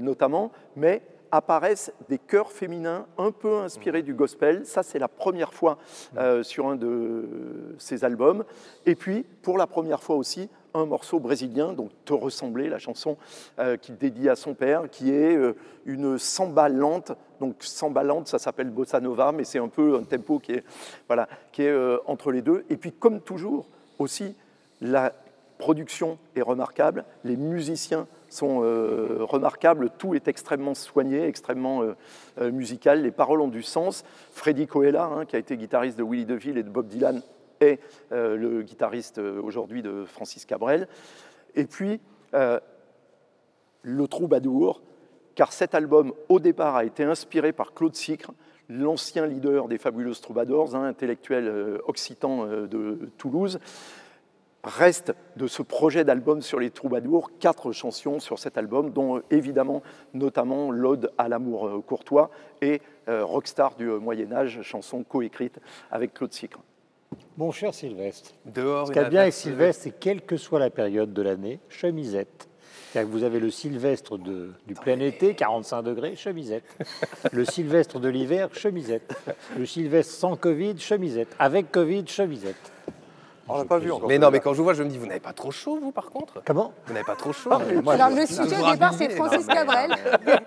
notamment, mais apparaissent des chœurs féminins un peu inspirés du gospel. Ça, c'est la première fois euh, sur un de ces albums. Et puis, pour la première fois aussi, un morceau brésilien, donc Te ressembler, la chanson euh, qu'il dédie à son père, qui est euh, une samba lente. Donc samba lente, ça s'appelle bossa nova, mais c'est un peu un tempo qui est, voilà, qui est entre les deux. Et puis, comme toujours, aussi, la production est remarquable, les musiciens sont euh, remarquables, tout est extrêmement soigné, extrêmement euh, euh, musical, les paroles ont du sens. Freddy Coella, hein, qui a été guitariste de Willie DeVille et de Bob Dylan, est le guitariste aujourd'hui de Francis Cabrel. Et puis, le troubadour, car cet album, au départ, a été inspiré par Claude Sicre, l'ancien leader des Fabulous Troubadours, un intellectuel occitan de Toulouse. Reste de ce projet d'album sur les troubadours, quatre chansons sur cet album, dont euh, évidemment, notamment l'Ode à l'amour euh, courtois et euh, Rockstar du Moyen-Âge, chanson coécrite avec Claude Sicre. Mon cher Sylvestre, Dehors, ce qu'il y a bien avec averse- Sylvestre, c'est quelle que soit la période de l'année, chemisette. C'est-à-dire que vous avez le Sylvestre de- du plein été, 45 degrés, chemisette. Le Sylvestre de l'hiver, chemisette. Le Sylvestre sans Covid, chemisette. Avec Covid, chemisette. On l'a pas vu encore. Mais non, mais quand je vous vois, je me dis, vous n'avez pas trop chaud, vous, par contre Comment? Vous n'avez pas trop chaud moi, Alors, je- le je- sujet au départ, c'est Francis Cabrel.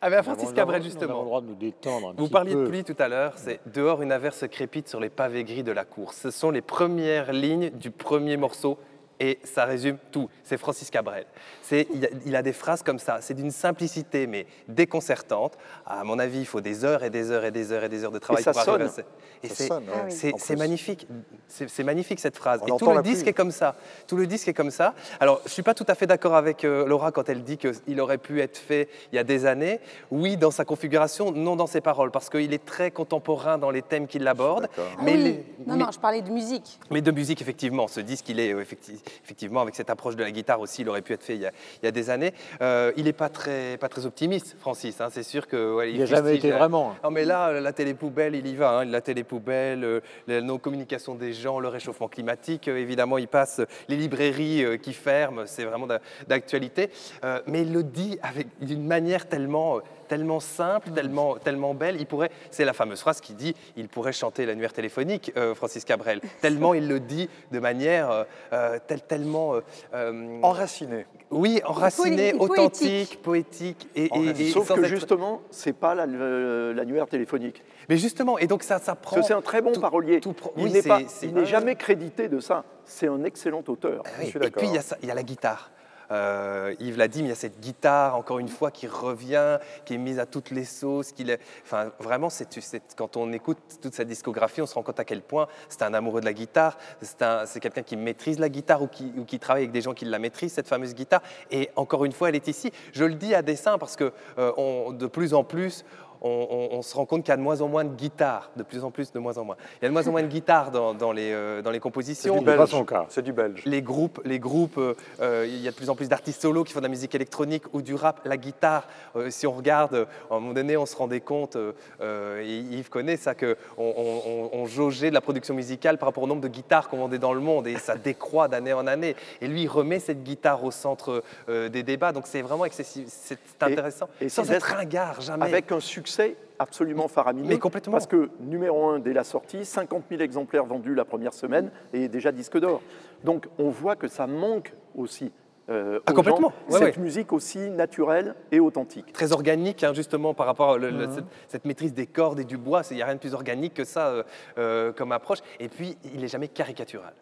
Ah, mais à Francis Cabrel, Nous avons le justement. droit de nous détendre un Vous petit parliez peu. de pluie tout à l'heure, c'est dehors une averse crépite sur les pavés gris de la course. Ce sont les premières lignes du premier morceau et ça résume tout. C'est Francis Cabrel. C'est, il, a, il a des phrases comme ça, c'est d'une simplicité mais déconcertante. À mon avis, il faut des heures et des heures et des heures et des heures de travail ça pour arriver à sonne. Et Ça c'est, sonne, ouais, Ah magnifique. C'est, c'est magnifique cette phrase. On et tout le disque pluie. est comme ça. Tout le disque est comme ça. Alors, je suis pas tout à fait d'accord avec euh, Laura quand elle dit qu'il aurait pu être fait il y a des années. Oui, dans sa configuration, non dans ses paroles, parce qu'il est très contemporain dans les thèmes qu'il aborde. Ah Mais, oui. les- Non, mais- non, je parlais de musique. mais de musique, effectivement, ce disque, il est euh, effecti- effectivement avec cette approche de la guitare aussi, il aurait pu être fait il y a, il y a des années. Euh, il n'est pas très, pas très optimiste, Francis. hein, c'est sûr que ouais, Il n'a jamais été la- vraiment. non mais là, la télé poubelle, il y va. hein. La télé poubelle, euh, la non-communication des gens, le réchauffement climatique, euh, évidemment, il passe. Les librairies euh, qui ferment, c'est vraiment d'a- d'actualité. Euh, mais il le dit avec d'une manière tellement, euh, tellement simple, tellement, tellement belle. Il pourrait, c'est la fameuse phrase qui dit, il pourrait chanter l'annuaire téléphonique, euh, Francis Cabrel. tellement il le dit de manière euh, euh, tel- tellement. euh, euh, Enraciné. oui, enraciné, Et authentique, poétique. et, et- et Sauf que être- justement, c'est pas l'annuaire téléphonique. Mais justement, et donc ça, ça prend. C'est un très bon tout- parolier. tout pro- il oui, il n'est jamais crédité de ça. C'est un excellent auteur. Oui, Je suis Et puis il y, a ça- il y a la guitare. Euh, Yves l'a dit, mais il y a cette guitare, encore une fois, qui revient, qui est mise à toutes les sauces. qu'il est- Enfin, vraiment, c'est, quand on écoute toute sa discographie, on se rend compte à quel point c'est un amoureux de la guitare, c'est, un- c'est quelqu'un qui maîtrise la guitare ou qui, qui travaille avec des gens qui la maîtrisent, cette fameuse guitare. Et encore une fois, elle est ici. Je le dis à dessein parce que euh, de plus en plus, on, on- on se rend compte qu'il y a de moins en moins de guitares, de plus en plus, de moins en moins. Il y a de moins en moins de guitares dans, dans les, euh, dans les C'est compositions. du pas belge. son cas. C'est du belge. Les groupes, les groupes euh, euh, il y a de plus en plus d'artistes solos qui font de la musique électronique ou du rap. La guitare, euh, si on regarde, à un moment donné, on se rendait compte, et Yves connaît ça, qu'on on, on- on jaugeait de la production musicale par rapport au nombre de guitares qu'on vendait dans le monde, et ça décroît d'année en année. Et lui, il remet cette guitare au centre euh, des débats, donc c'est vraiment excessif, c'est c'est Et- intéressant. et Sans être ringard, jamais. Avec un succès absolument faramineux. Mais complètement. Parce que numéro un dès la sortie, 50 000 exemplaires vendus la première semaine et déjà disque d'or. Donc on voit que ça manque aussi. euh, Ah, aux complètement. gens, Ouais, cette ouais. musique aussi naturelle et authentique. très organique, hein, justement, par rapport à le- Mhm. le- cette, cette maîtrise des cordes et du bois. Il n'y a rien de plus organique que ça euh, euh, comme approche. Et puis, il n'est jamais caricatural.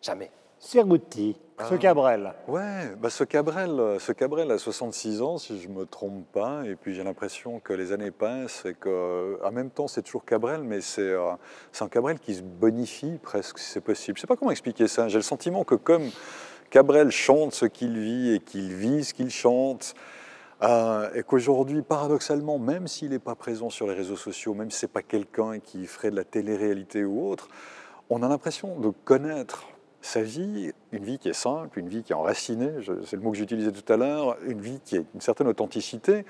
Jamais. Sergouti, ce Ah. Cabrel. Ouais, bah ce Cabrel, euh, ce Cabrel a 66 ans, si je me trompe pas, et puis j'ai l'impression que les années passent et que, euh, en même temps, c'est toujours Cabrel, mais c'est euh, un Cabrel qui se bonifie presque, si c'est possible. Je sais pas comment expliquer ça. J'ai le sentiment que comme Cabrel chante ce qu'il vit et qu'il vit ce qu'il chante, euh, et qu'aujourd'hui, paradoxalement, même s'il n'est pas présent sur les réseaux sociaux, même si c'est pas quelqu'un qui ferait de la télé-réalité ou autre, on a l'impression de connaître sa vie, une vie qui est simple, une vie qui est enracinée, c'est le mot que j'utilisais tout à l'heure, une vie qui a une certaine authenticité.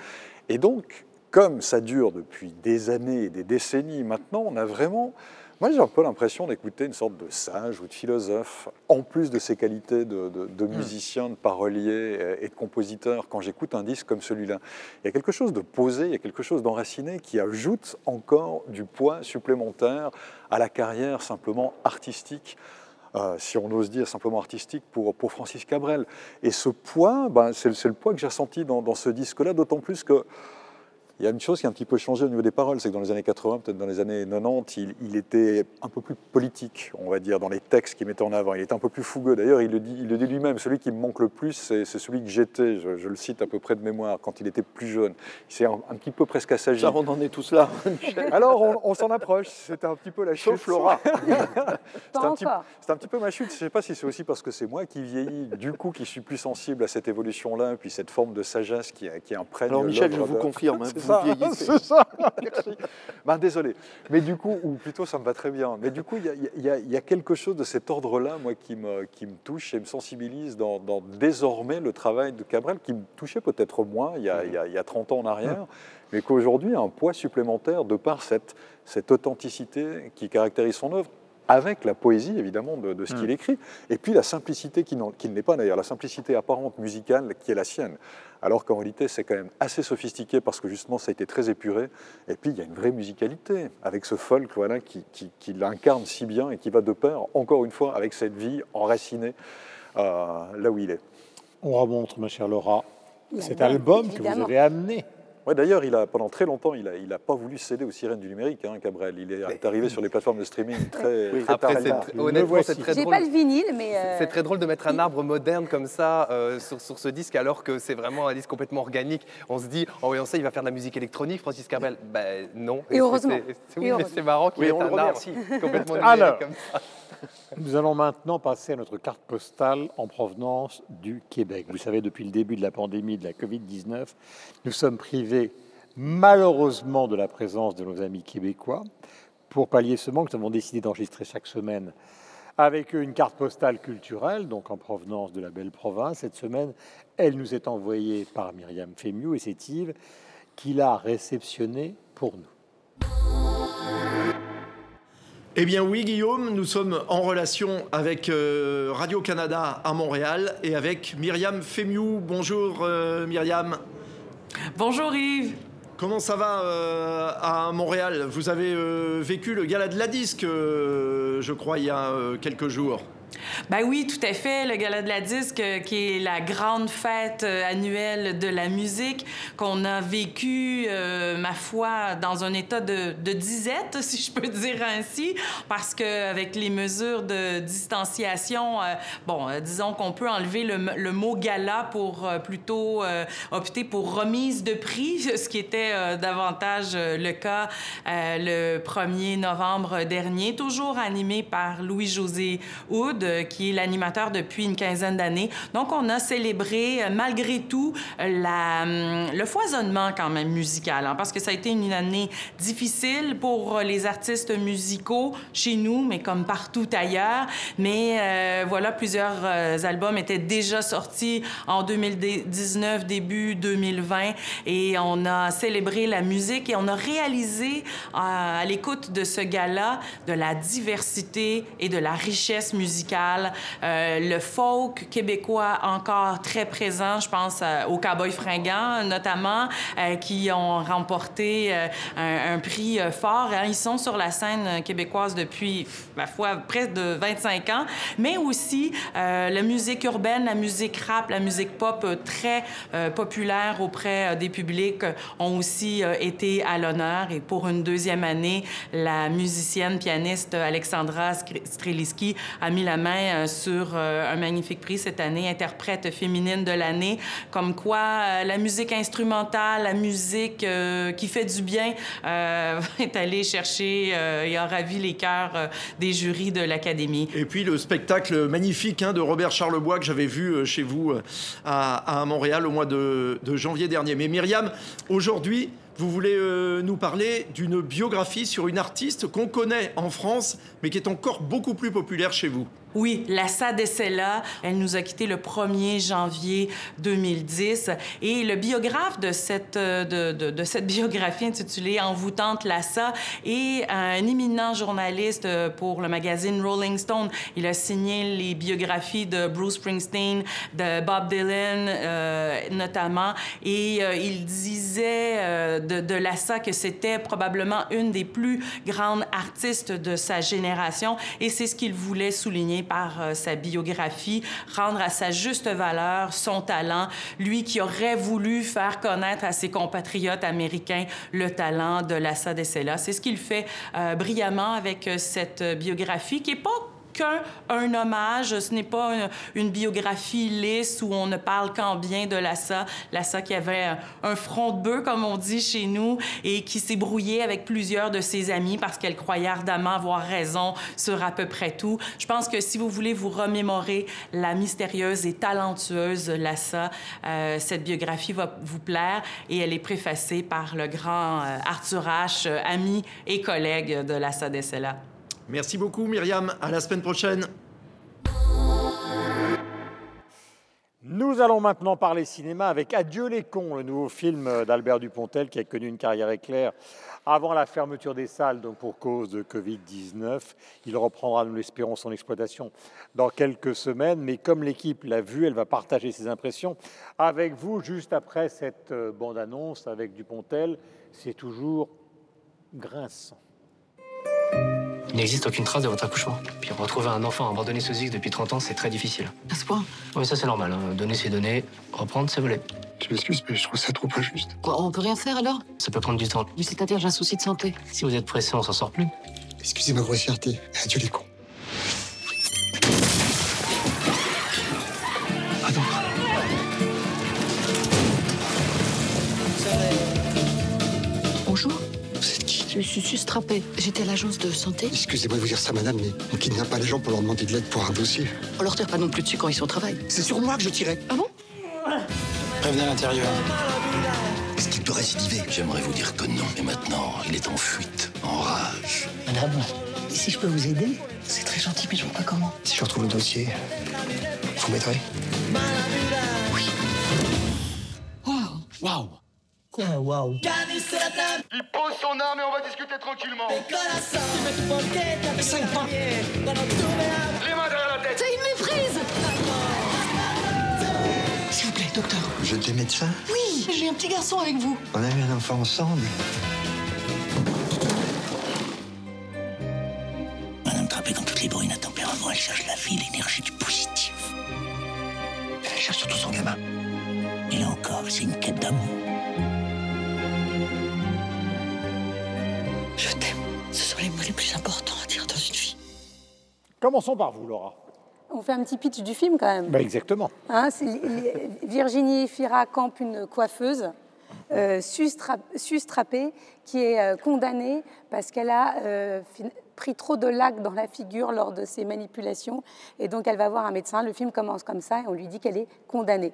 Et donc, comme ça dure depuis des années et des décennies maintenant, on a vraiment, moi j'ai un peu l'impression d'écouter une sorte de sage ou de philosophe, en plus de ses qualités de, de- de musicien, de parolier et de compositeur, quand j'écoute un disque comme celui-là. Il y a quelque chose de posé, il y a quelque chose d'enraciné qui ajoute encore du poids supplémentaire à la carrière simplement artistique euh, si on ose dire simplement artistique, pour, Francis Cabrel. Et ce poids, ben, c'est c'est le poids que j'ai ressenti dans, dans ce disque-là, d'autant plus que il y a une chose qui a un petit peu changé au niveau des paroles, c'est que dans les années 80, peut-être dans les années 90, il, il était un peu plus politique, on va dire, dans les textes qu'il mettait en avant. Il était un peu plus fougueux. D'ailleurs, il le dit, il le dit lui-même, celui qui me manque le plus, c'est c'est celui que j'étais. Je, je le cite à peu près de mémoire, quand il était plus jeune. C'est un, un petit peu presque assagi. Ça, on en est tous là, Michel. Alors, on, on s'en approche. C'était un petit peu la chute. Sauf Laura. C'est un, petit, encore. c'est un petit peu ma chute. Je ne sais pas si c'est aussi parce que c'est moi qui vieillis, du coup, qui suis plus sensible à cette évolution-là, puis cette forme de sagesse qui, qui imprègne. Alors Michel, je vous confirme, hein, ça, c'est ça. Merci. Ben, désolé. Mais du coup, ou plutôt, ça me va très bien. Mais du coup, il y a- y, y quelque chose de cet ordre-là, moi, qui me, qui me touche et me sensibilise dans, dans désormais le travail de Cabrel, qui me touchait peut-être moins il y, a, il y a- il y a 30 ans en arrière, mais qu'aujourd'hui a un poids supplémentaire de par cette, cette authenticité qui caractérise son œuvre avec la poésie évidemment de, de ce qu'il écrit, et puis la simplicité qui, n'en- qui ne l'est pas d'ailleurs, la simplicité apparente musicale qui est la sienne, alors qu'en réalité c'est quand même assez sophistiqué parce que justement ça a été très épuré, et puis il y a une vraie musicalité avec ce folk voilà, qui, qui, qui l'incarne si bien et qui va de pair, encore une fois, avec cette vie enracinée euh, là où il est. On remontre, ma chère Laura, cet album que vous avez amené. Ouais, D'ailleurs, il a, pendant très longtemps, il n'a il a pas voulu céder aux sirènes du numérique, hein, Cabrel. Il est, est arrivé sur les plateformes de streaming très, Oui. très Après, tard. honnêtement, c'est très drôle. pas le vinyle, mais. euh, C'est très drôle de mettre un arbre moderne comme ça euh, sur, sur ce disque alors que c'est vraiment un disque complètement organique. On se dit, en voyant ça, il va faire de la musique électronique, Francis Cabrel. Ben non. Et heureusement. c'est- oui, Et mais heureusement. c'est marrant qu'il Oui, le un arbre complètement Alors. numérique comme ça. Nous allons maintenant passer à notre carte postale en provenance du Québec. Vous savez, depuis le début de la pandémie de la Covid-19, nous sommes privés malheureusement de la présence de nos amis québécois. Pour pallier ce manque, nous avons décidé d'enregistrer chaque semaine avec eux une carte postale culturelle, donc en provenance de la belle province. Cette semaine, elle nous est envoyée par Myriam Fémiou et c'est Yves qui l'a réceptionnée pour nous. Eh bien oui, Guillaume, nous sommes en relation avec euh, Radio-Canada à Montréal et avec Myriam Fémiou. Bonjour euh, Myriam. Bonjour Yves. Comment ça va euh, à Montréal? Vous avez vécu le gala de la disque, je crois, il y a quelques jours. Ben oui, tout à fait. Le Gala de la disque, euh, qui est la grande fête euh, annuelle de la musique, qu'on a vécu, euh, ma foi, dans un état de, disette, si je peux dire ainsi, parce qu'avec les mesures de distanciation, bon, disons qu'on peut enlever le, le mot gala pour plutôt opter pour remise de prix, ce qui était davantage le cas le 1er novembre dernier, toujours animé par Louis-José Houd, euh, qui est l'animateur depuis une quinzaine d'années. Donc, on a célébré, euh, malgré tout, euh, hum, le foisonnement quand même musical, hein, parce que ça a été une année difficile pour les artistes musicaux chez nous, mais comme partout ailleurs. Mais voilà, plusieurs albums étaient déjà sortis en 2019, début 2020, et on a célébré la musique et on a réalisé à l'écoute de ce gala de la diversité et de la richesse musicale, Euh, le folk québécois encore très présent, je pense euh, aux Cowboys fringants notamment, euh, qui ont remporté euh, un, prix fort. hein. Ils sont sur la scène québécoise depuis, ma foi, près de 25 ans, mais aussi la musique urbaine, la musique rap, la musique pop très populaire auprès des publics ont aussi été à l'honneur. Et pour une deuxième année, la musicienne pianiste Alexandra Streliski a mis la main euh, sur euh, un magnifique prix cette année, interprète féminine de l'année, comme quoi euh, la musique instrumentale, la musique qui fait du bien est allée chercher et a ravi les cœurs des jurys de l'Académie. Et puis le spectacle magnifique hein, de Robert Charlebois que j'avais vu chez vous à, Montréal au mois de, janvier dernier. Mais Myriam, aujourd'hui, vous voulez nous parler d'une biographie sur une artiste qu'on connaît en France, mais qui est encore beaucoup plus populaire chez vous. Oui, Lassa Dessela, elle nous a quittés le 1er janvier 2010. Et le biographe de cette, euh, de, de- de cette biographie intitulée Envoûtante Lassa est un éminent journaliste euh, pour le magazine Rolling Stone. Il a signé les biographies de Bruce Springsteen, de Bob Dylan euh, notamment. Et euh, il disait de, de Lassa que c'était probablement une des plus grandes artistes de sa génération. Et c'est ce qu'il voulait souligner par euh, sa biographie, rendre à sa juste valeur son talent, lui qui aurait voulu faire connaître à ses compatriotes américains le talent de Lassa Dessela. C'est ce qu'il fait euh, brillamment avec euh, cette biographie qui est pas qu'un un hommage. Ce n'est pas une, biographie lisse où on ne parle qu'en bien de Lassa. Lassa qui avait un, un front de bœuf, comme on dit chez nous, et qui s'est brouillée avec plusieurs de ses amis parce qu'elle croyait ardemment avoir raison sur à peu près tout. Je pense que si vous voulez vous remémorer la mystérieuse et talentueuse Lassa, euh, cette biographie va vous plaire et elle est préfacée par le grand euh, Arthur H., euh, ami et collègue de Lassa Dessela. Merci beaucoup Myriam, à la semaine prochaine. Nous allons maintenant parler cinéma avec Adieu les cons, le nouveau film d'Albert Dupontel qui a connu une carrière éclair avant la fermeture des salles donc pour cause de Covid-19. Il reprendra, nous l'espérons, son exploitation dans quelques semaines. Mais comme l'équipe l'a vu, elle va partager ses impressions avec vous juste après cette euh, bande-annonce avec Dupontel. C'est toujours grinçant. Il n'existe aucune trace de votre accouchement. Puis retrouver un enfant abandonné sous X depuis 30 ans, c'est très difficile. À ce point Oui, ça c'est normal. hein. Donner, c'est donner. Reprendre, c'est voler. Je m'excuse, mais je trouve ça trop injuste. Quoi, on peut rien faire alors? Ça peut prendre du temps. Oui, c'est-à-dire j'ai un souci de santé. Si vous êtes pressé, on s'en sort plus. Excusez ma grossièreté. Adieu les cons. Je me suis sustrappée. J'étais à l'agence de santé. Excusez-moi de vous dire ça, madame, mais on kidnappe pas les gens pour leur demander de l'aide pour un dossier. On leur tire pas non plus dessus quand ils sont au travail. C'est sur moi que je tirais. Ah bon? Prévenez à l'intérieur. Est-ce qu'il peut récidiver? J'aimerais vous dire que non. Mais maintenant, il est en fuite, en rage. Madame, si je peux vous aider C'est très gentil, mais je vois pas comment. Si je retrouve le dossier, vous m'aiderez? Waouh Waouh Quoi, waouh Il pose son arme et on va discuter tranquillement. Cinq points Les mains derrière la tête C'est une méprise S'il vous plaît, docteur. Vous êtes des médecins? Oui, j'ai un petit garçon avec vous. On a eu un enfant ensemble. Madame Trappé, comme toutes les brunes à tempérament, elle cherche la vie, Commençons par vous, Laura. On fait un petit pitch du film quand même. Ben, exactement. Hein, Virginie Fira campe une coiffeuse euh, sustra- sustrappée qui est euh, condamnée parce qu'elle a euh, pris trop de lac dans la figure lors de ses manipulations. Et donc elle va voir un médecin. Le film commence comme ça et on lui dit qu'elle est condamnée.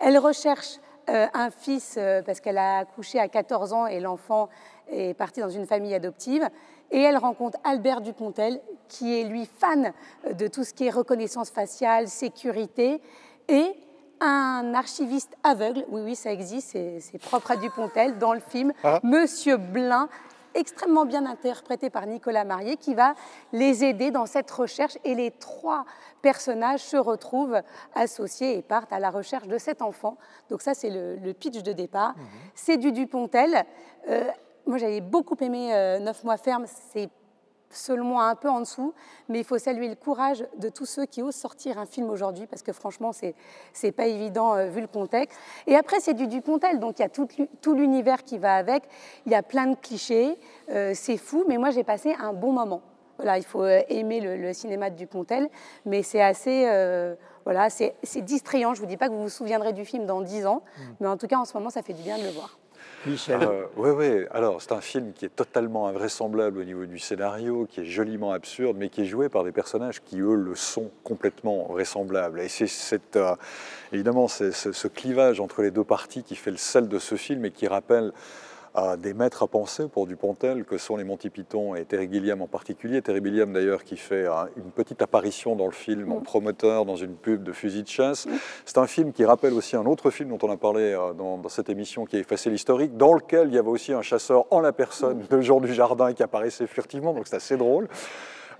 Elle recherche un fils parce qu'elle a accouché à 14 ans et l'enfant est parti dans une famille adoptive. Et elle rencontre Albert Dupontel, qui est lui fan de tout ce qui est reconnaissance faciale, sécurité, et un archiviste aveugle, oui, oui, ça existe, c'est propre à Dupontel, dans le film, Ah. Monsieur Blin, extrêmement bien interprété par Nicolas Marié, qui va les aider dans cette recherche. Et les trois personnages se retrouvent associés et partent à la recherche de cet enfant. Donc ça, c'est le, le pitch de départ. C'est du Dupontel. Euh, moi, j'avais beaucoup aimé euh, Neuf mois ferme. C'est selon moi un peu en dessous, mais il faut saluer le courage de tous ceux qui osent sortir un film aujourd'hui, parce que franchement, c'est c'est pas évident euh, vu le contexte. Et après, c'est du Dupontel, donc il y a tout, tout l'univers qui va avec. Il y a plein de clichés, euh, c'est fou, mais moi j'ai passé un bon moment. voilà, il faut euh, aimer le, le cinéma de Dupontel, mais c'est assez, euh, voilà, c'est distrayant. Je vous dis pas que vous vous souviendrez du film dans 10 ans, mais en tout cas en ce moment, ça fait du bien de le voir. Oui, oui. Alors, c'est un film qui est totalement invraisemblable au niveau du scénario, qui est joliment absurde, mais qui est joué par des personnages qui, eux, le sont complètement vraisemblables. Et c'est cette, euh, évidemment ce clivage entre les deux parties qui fait le sel de ce film et qui rappelle des maîtres à penser pour Dupontel, que sont les Monty Python et Terry Gilliam en particulier. Terry Gilliam, d'ailleurs, qui fait euh, une petite apparition dans le film en promoteur dans une pub de fusil de chasse. C'est un film qui rappelle aussi un autre film dont on a parlé euh, dans, dans cette émission, qui est Effacé l'historique, dans lequel il y avait aussi un chasseur en la personne de Jean Dujardin qui apparaissait furtivement, donc c'est assez drôle.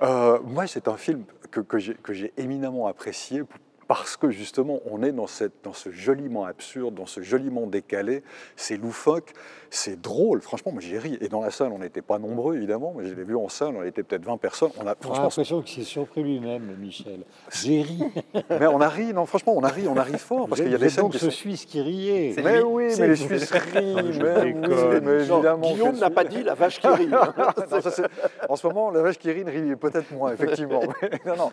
Euh, moi, c'est un film que j'ai éminemment apprécié parce que justement, on est dans, cette, dans ce joliment absurde, dans ce joliment décalé, c'est loufoque, c'est drôle. Franchement, moi j'ai ri. Et dans la salle, on n'était pas nombreux, évidemment. mais je l'ai vu en salle, on était peut-être 20 personnes. On a, On a franchement, l'impression qu'il s'est surpris lui-même, Michel. J'ai ri. mais on a ri, non, franchement, on a ri, on a ri fort. Parce qu'il y a des scènes donc qui ce Suisse qui riait. Mais oui, mais les. Suisses rient. Mais évidemment. Guillaume n'a pas dit la vache qui rit. C'est- en ce moment, la vache qui rit ne rit peut-être moins, effectivement. Non, non.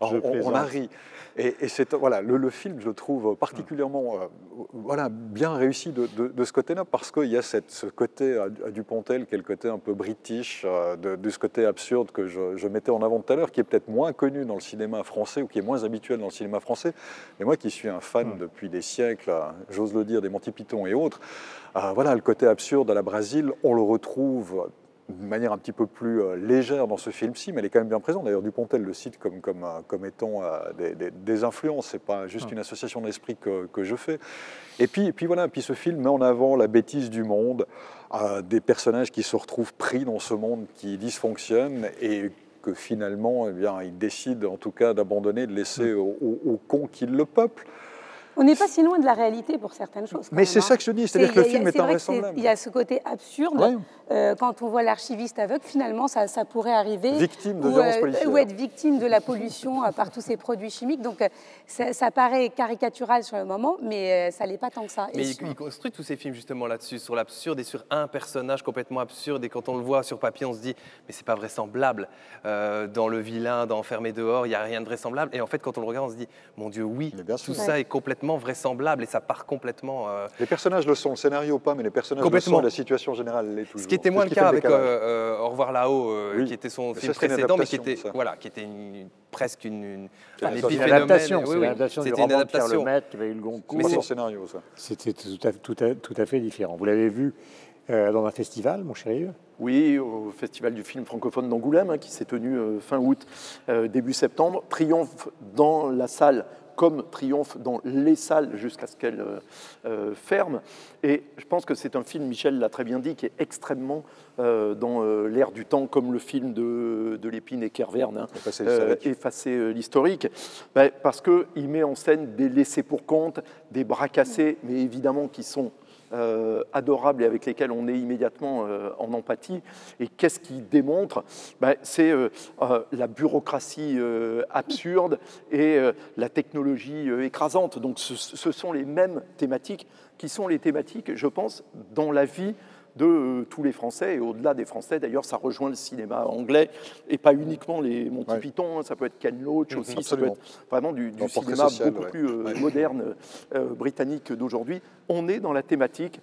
On, a ri. Et, et c'est voilà, le, le film, je le trouve particulièrement euh, voilà, bien réussi de, de- de ce côté-là, parce qu'il y a cette, ce côté à, à Dupontel, qui est le côté un peu british, euh, de, de ce côté absurde que je, je mettais en avant tout à l'heure, qui est peut-être moins connu dans le cinéma français, ou qui est moins habituel dans le cinéma français. Mais moi qui suis un fan depuis des siècles, euh, j'ose le dire, des Monty Python et autres, euh, voilà, le côté absurde à la Brésil, on le retrouve d'une manière un petit peu plus euh, légère dans ce film-ci, mais elle est quand même bien présente. D'ailleurs, Dupontel le cite comme, comme, euh, comme étant euh, des, des- des influences, c'est pas juste une association d'esprit que, que je fais. Et puis, et puis voilà, puis ce film met en avant la bêtise du monde, euh, des personnages qui se retrouvent pris dans ce monde qui dysfonctionne et que finalement, eh bien, ils décident en tout cas d'abandonner, de laisser aux, aux- aux cons qui le peuplent. On n'est pas si loin de la réalité pour certaines choses. quand Mais c'est hein. ça que je dis, c'est-à-dire C'est- que le film est invraisemblable. Il y a ce côté absurde. Ouais. euh, quand on voit l'archiviste aveugle, finalement, ça, ça pourrait arriver. Victime de ou, euh. Ou être victime de la pollution euh, par tous ces produits chimiques. Donc, euh, ça, ça paraît caricatural sur le moment, mais ça l'est pas tant que ça. Mais il, il construit tous ces films justement là-dessus, sur l'absurde et sur un personnage complètement absurde. Et quand on le voit sur papier, on se dit, mais c'est pas vraisemblable. Euh, dans le vilain, dans Enfermé dehors, il n'y a rien de vraisemblable. Et en fait, quand on le regarde, on se dit, mon Dieu, oui, tout ça est complètement vraisemblable et ça part complètement. euh, Les personnages le sont, le scénario pas, mais les personnages le Complètement. sont, la situation générale l'est toujours. Ce qui était moins le cas avec euh, euh, Au revoir là-haut, euh, Oui. qui était son Mais film ça, c'était une précédent, mais qui adaptation, était, ça. voilà, qui était une- presque une, une, C'est un une adaptation, Oui, c'est oui, l'adaptation du c'était une roman de Pierre adaptation. Lemaitre qui avait eu le Goncourt. Mais son scénario, ça. C'était tout à, tout, à, tout à fait différent. Vous l'avez vu euh, dans un festival, mon chéri Oui, au Festival du film francophone d'Angoulême, hein, qui s'est tenu euh, fin août, euh, début septembre. Triomphe dans la salle comme triomphe dans les salles jusqu'à ce qu'elles euh, euh, ferment. Et je pense que c'est un film, Michel l'a très bien dit, qui est extrêmement euh, dans euh, l'air du temps, comme le film de, de Lépine et Kerverne, hein, Effacer l'historique, Ben, parce qu'il met en scène des laissés pour compte, des bras cassés, mais évidemment qui sont euh, adorables et avec lesquels on est immédiatement euh, en empathie. Et qu'est-ce qui démontre? Ben, C'est euh, la bureaucratie absurde et la technologie écrasante. Donc ce sont les mêmes thématiques qui sont les thématiques, je pense, dans la vie de euh, tous les Français et au-delà des Français. D'ailleurs, ça rejoint le cinéma anglais et pas uniquement les Monty Ouais. Python. hein, ça peut être Ken Loach Mhm, aussi. Ça peut être vraiment du, cinéma social, beaucoup ouais. plus euh, Ouais. moderne euh, britannique d'aujourd'hui. On est dans la thématique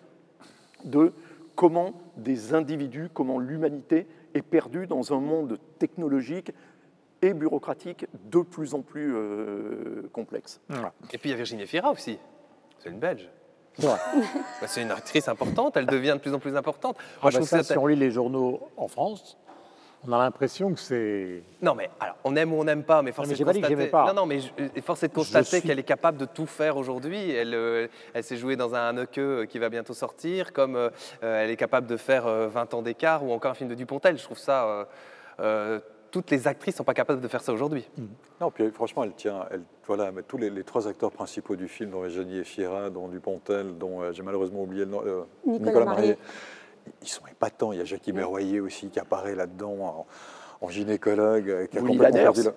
de comment des individus, comment l'humanité est perdue dans un monde technologique et bureaucratique de plus en plus euh, complexe. Et puis il y a Virginie Fira aussi. C'est une Belge. C'est. Bah, une actrice importante, elle devient de plus en plus importante. Moi, Ah je bah trouve ça, ça- si on lit les journaux en France, on a l'impression que c'est... Non, mais alors, on aime ou on n'aime pas, mais force est de que constater. pas. Non, non, mais je- et force est de constater suis- qu'elle est capable de tout faire aujourd'hui. Elle, euh, elle s'est jouée dans un euh, qui va bientôt sortir, comme euh, euh, elle est capable de faire euh, 20 ans d'écart ou encore un film de Dupontel. Je trouve ça. Euh, euh, toutes les actrices sont pas capables de faire ça aujourd'hui. Non, puis franchement, elle tient. Elle, voilà, mais tous les, les trois acteurs principaux du film, dont Eugénie Efira, dont Dupontel, dont euh, j'ai malheureusement oublié le nom, euh, Nicolas Marié. ils sont épatants. Il y a Jackie Berroyer aussi qui apparaît là-dedans. En, en gynécologue, euh, qui a Willy complètement perdu le-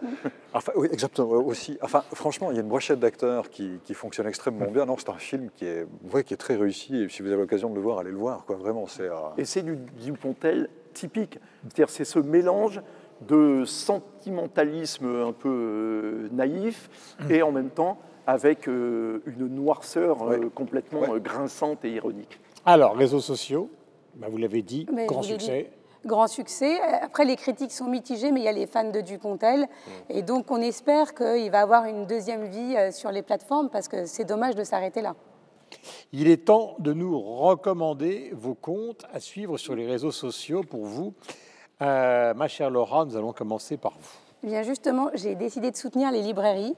Enfin, oui, exactement, ouais, aussi. Enfin, franchement, il y a une brochette d'acteurs qui, qui fonctionne extrêmement bien. Non, c'est un film qui est, ouais, qui est très réussi. Et si vous avez l'occasion de le voir, allez le voir. Quoi. Vraiment, c'est. euh, Et c'est du Dupontel typique. C'est-à-dire c'est ce mélange de sentimentalisme un peu euh, naïf et en même temps avec euh, une noirceur euh, complètement grinçante et ironique. Alors, réseaux sociaux, bah, vous l'avez dit, Mais grand dit. succès. Grand succès. Après, les critiques sont mitigées, mais il y a les fans de Dupontel. Et donc, on espère qu'il va avoir une deuxième vie sur les plateformes parce que c'est dommage de s'arrêter là. Il est temps de nous recommander vos comptes à suivre sur les réseaux sociaux pour vous. Euh, ma chère Laura, nous allons commencer par vous. Eh Bien justement, j'ai décidé de soutenir les librairies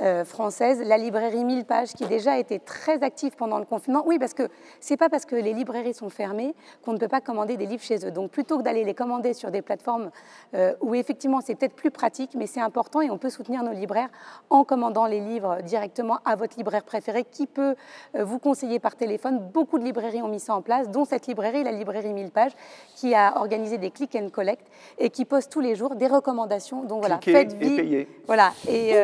euh, françaises. La librairie 1000 pages qui déjà était très active pendant le confinement. Oui, parce que c'est pas parce que les librairies sont fermées qu'on ne peut pas commander des livres chez eux. Donc plutôt que d'aller les commander sur des plateformes euh, où effectivement c'est peut-être plus pratique, mais c'est important et on peut soutenir nos libraires en commandant les livres directement à votre libraire préféré qui peut euh, vous conseiller par téléphone. Beaucoup de librairies ont mis ça en place, dont cette librairie, la librairie 1000 pages, qui a organisé des click and collect et qui poste tous les jours des recommandations. Donc voilà, Cliquez faites et vie. payez. Voilà. Et,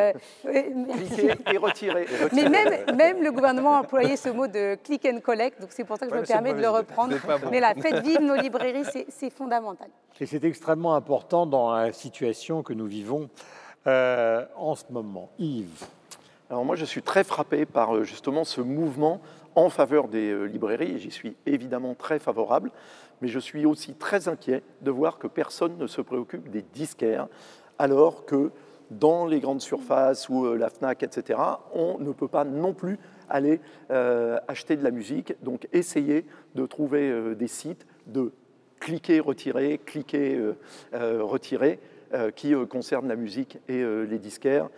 Cliquez et retirez. Mais même, même le gouvernement a employé ce mot de click and collect, donc c'est pour ça que je Ouais, me permets de le reprendre. Bon. Mais là, faites vivre nos librairies, c'est- c'est fondamental. Et c'est extrêmement important dans la situation que nous vivons euh, en ce moment. Yves. Alors moi, je suis très frappé par euh, justement ce mouvement en faveur des euh, librairies, et j'y suis évidemment très favorable, mais je suis aussi très inquiet de voir que personne ne se préoccupe des disquaires, alors que dans les grandes surfaces ou euh, la FNAC, etc., on ne peut pas non plus aller euh, acheter de la musique. Donc essayez de trouver euh, des sites de cliquer, retirer, cliquer, retirer, qui concernent la musique et les disquaires,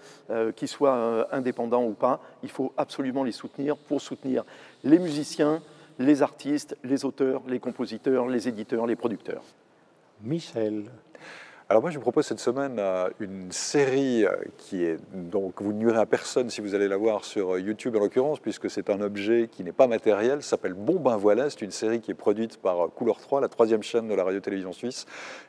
qu'ils soient indépendants ou pas. Il faut absolument les soutenir pour soutenir les musiciens, les artistes, les auteurs, les compositeurs, les éditeurs, les producteurs. Michel. Alors moi, je vous propose cette semaine euh, une série euh, qui est donc vous n'irez à personne si vous allez la voir sur euh, YouTube en l'occurrence, puisque c'est un objet qui n'est pas matériel. S'appelle Bon ben voilà. C'est une série qui est produite par Couleur 3, la troisième chaîne de la radio-télévision suisse.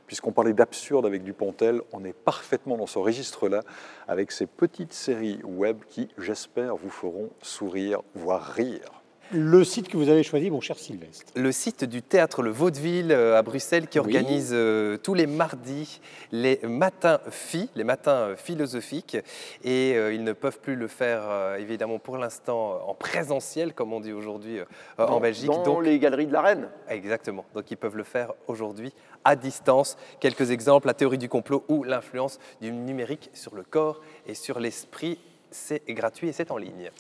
Puisqu'on parlait d'absurde avec Dupontel, on est parfaitement dans ce registre-là avec ces petites séries web qui, j'espère, vous feront sourire, voire rire. Le site que vous avez choisi, mon cher Sylvestre. Le site du théâtre Le Vaudeville euh, à Bruxelles qui Oui. organise euh, tous les mardis les matins phi, les matins euh, philosophiques. Et euh, ils ne peuvent plus le faire euh, évidemment pour l'instant en présentiel, comme on dit aujourd'hui en Belgique. dans les galeries de la Reine. Exactement. Donc ils peuvent le faire aujourd'hui à distance. Quelques exemples, la théorie du complot ou l'influence du numérique sur le corps et sur l'esprit. C'est gratuit et c'est en ligne.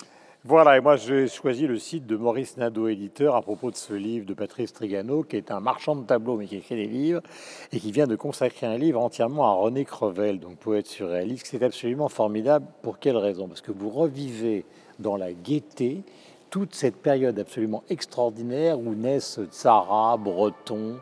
Voilà, et moi j'ai choisi le site de Maurice Nadeau, éditeur, à propos de ce livre de Patrice Trigano, qui est un marchand de tableaux, mais qui écrit des livres, et qui vient de consacrer un livre entièrement à René Crevel, donc poète surréaliste. C'est absolument formidable. Pour quelle raison? Parce que vous revivez dans la gaieté toute cette période absolument extraordinaire où naissent Sarah, Breton,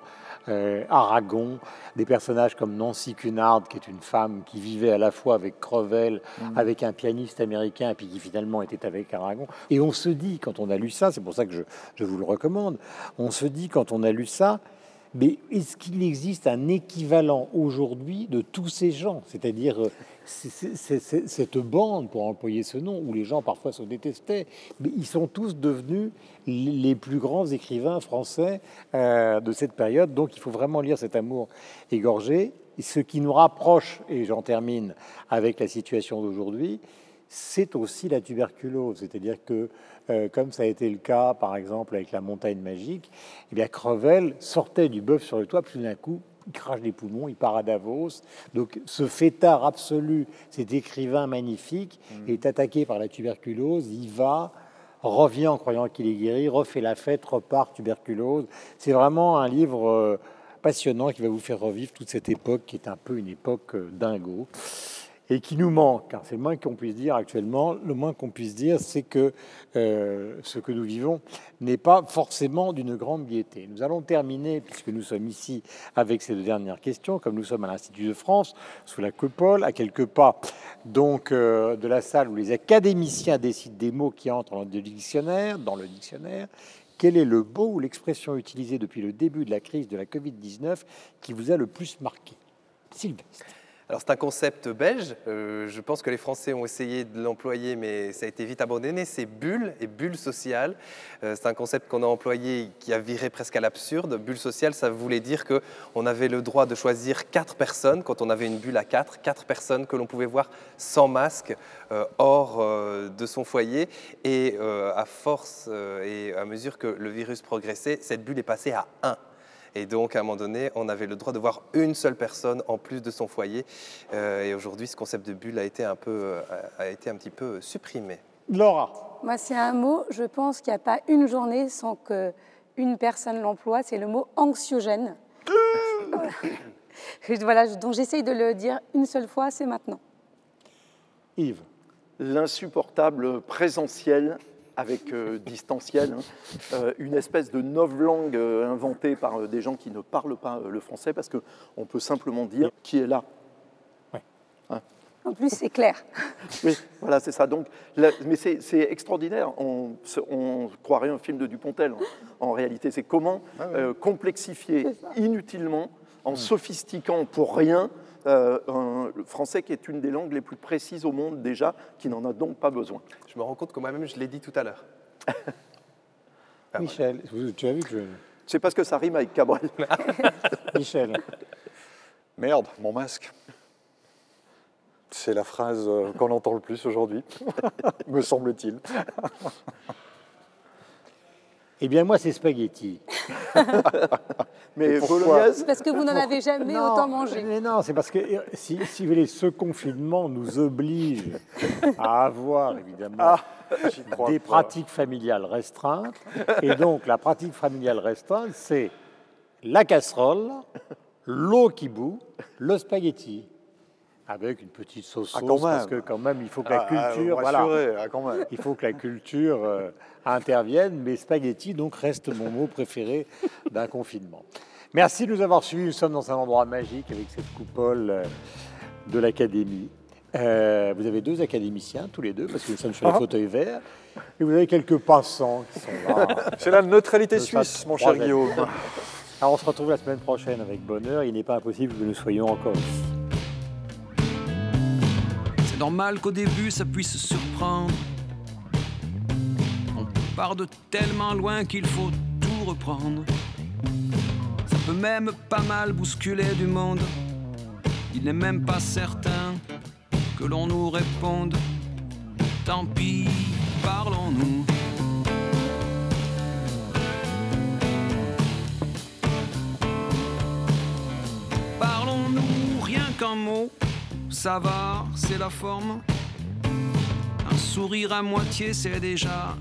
euh, Aragon, des personnages comme Nancy Cunard, qui est une femme qui vivait à la fois avec Crevel, avec un pianiste américain, et puis qui finalement était avec Aragon. Et on se dit, quand on a lu ça, c'est pour ça que je, je vous le recommande, on se dit, quand on a lu ça, mais est-ce qu'il existe un équivalent aujourd'hui de tous ces gens? C'est-à-dire euh, cette bande, pour employer ce nom, où les gens parfois se détestaient, mais ils sont tous devenus les plus grands écrivains français euh, de cette période. Donc il faut vraiment lire cet amour égorgé. Ce qui nous rapproche, et j'en termine avec la situation d'aujourd'hui, c'est aussi la tuberculose. C'est-à-dire que, euh, comme ça a été le cas, par exemple, avec la montagne magique, eh bien, Crevel sortait du bœuf sur le toit, puis d'un coup, il crache des poumons, il part à Davos. Donc, ce fêtard absolu, cet écrivain magnifique, est attaqué par la tuberculose, il va, revient en croyant qu'il est guéri, refait la fête, repart tuberculose. C'est vraiment un livre euh, passionnant qui va vous faire revivre toute cette époque qui est un peu une époque euh, dingo et qui nous manque. hein. C'est le moins qu'on puisse dire actuellement. Le moins qu'on puisse dire, c'est que euh, ce que nous vivons n'est pas forcément d'une grande gaieté. Nous allons terminer, puisque nous sommes ici avec ces deux dernières questions, comme nous sommes à l'Institut de France, sous la coupole, à quelques pas donc euh, de la salle où les académiciens décident des mots qui entrent dans le dictionnaire, dans le dictionnaire. Quel est le mot ou l'expression utilisée depuis le début de la crise de la Covid-19 qui vous a le plus marqué? Sylvestre. Alors c'est un concept belge, euh, je pense que les Français ont essayé de l'employer mais ça a été vite abandonné, c'est bulle et bulle sociale. Euh, c'est un concept qu'on a employé qui a viré presque à l'absurde. Bulle sociale, ça voulait dire qu'on avait le droit de choisir quatre personnes quand on avait une bulle à quatre, quatre personnes que l'on pouvait voir sans masque euh, hors de son foyer et à force et à mesure que le virus progressait, cette bulle est passée à un. Et donc, à un moment donné, on avait le droit de voir une seule personne en plus de son foyer. Euh, et aujourd'hui, ce concept de bulle a été un, peu, euh, a été un petit peu supprimé. Laura Moi, c'est un mot, je pense qu'il n'y a pas une journée sans qu'une personne l'emploie. C'est le mot anxiogène. voilà, donc j'essaye de le dire une seule fois, c'est maintenant. Yves L'insupportable présentiel avec euh, distanciel, hein. euh, une espèce de novlangue euh, inventée par des gens qui ne parlent pas le français, parce qu'on peut simplement dire qui est là. Hein? en plus, c'est clair. Oui, voilà, c'est ça. Donc, mais c'est extraordinaire. On, on, croirait un film de Dupontel. En, réalité, c'est comment ah complexifier inutilement, en hmm. sophistiquant pour rien, euh, le français qui est une des langues les plus précises au monde déjà, qui n'en a donc pas besoin. Je me rends compte que moi-même, je l'ai dit tout à l'heure. Ah, Michel, tu as vu que je... C'est parce que ça rime avec Cabrel. Michel. Merde, mon masque. C'est la phrase euh, qu'on entend le plus aujourd'hui, me semble-t-il. Eh bien, moi, c'est spaghetti. mais bolognaise Parce que vous n'en avez jamais autant mangé. Mais non, c'est parce que si, si, vous voulez, ce confinement nous oblige à avoir évidemment ah, des pratiques familiales restreintes. Et donc, la pratique familiale restreinte, c'est la casserole, l'eau qui bout, le spaghetti avec une petite sauce ah, parce que quand même il faut que la ah, culture voilà, il faut que la culture euh, intervienne. Mais spaghetti donc reste mon mot préféré d'un confinement. Merci de nous avoir suivis. Nous sommes dans un endroit magique avec cette coupole euh, de l'académie. Euh, vous avez deux académiciens tous les deux parce que nous sommes sur les ah. fauteuils verts. Et vous avez quelques passants qui sont là. C'est la neutralité suisse mon cher Guillaume. Alors on se retrouve la semaine prochaine avec bonheur. Il n'est pas impossible que nous soyons encore c'est normal qu'au début ça puisse surprendre. On part de tellement loin qu'il faut tout reprendre. Ça peut même pas mal bousculer du monde. Il n'est même pas certain que l'on nous réponde. Tant pis, parlons-nous. Parlons-nous rien qu'un mot ça va, c'est la forme. Un sourire à moitié, c'est déjà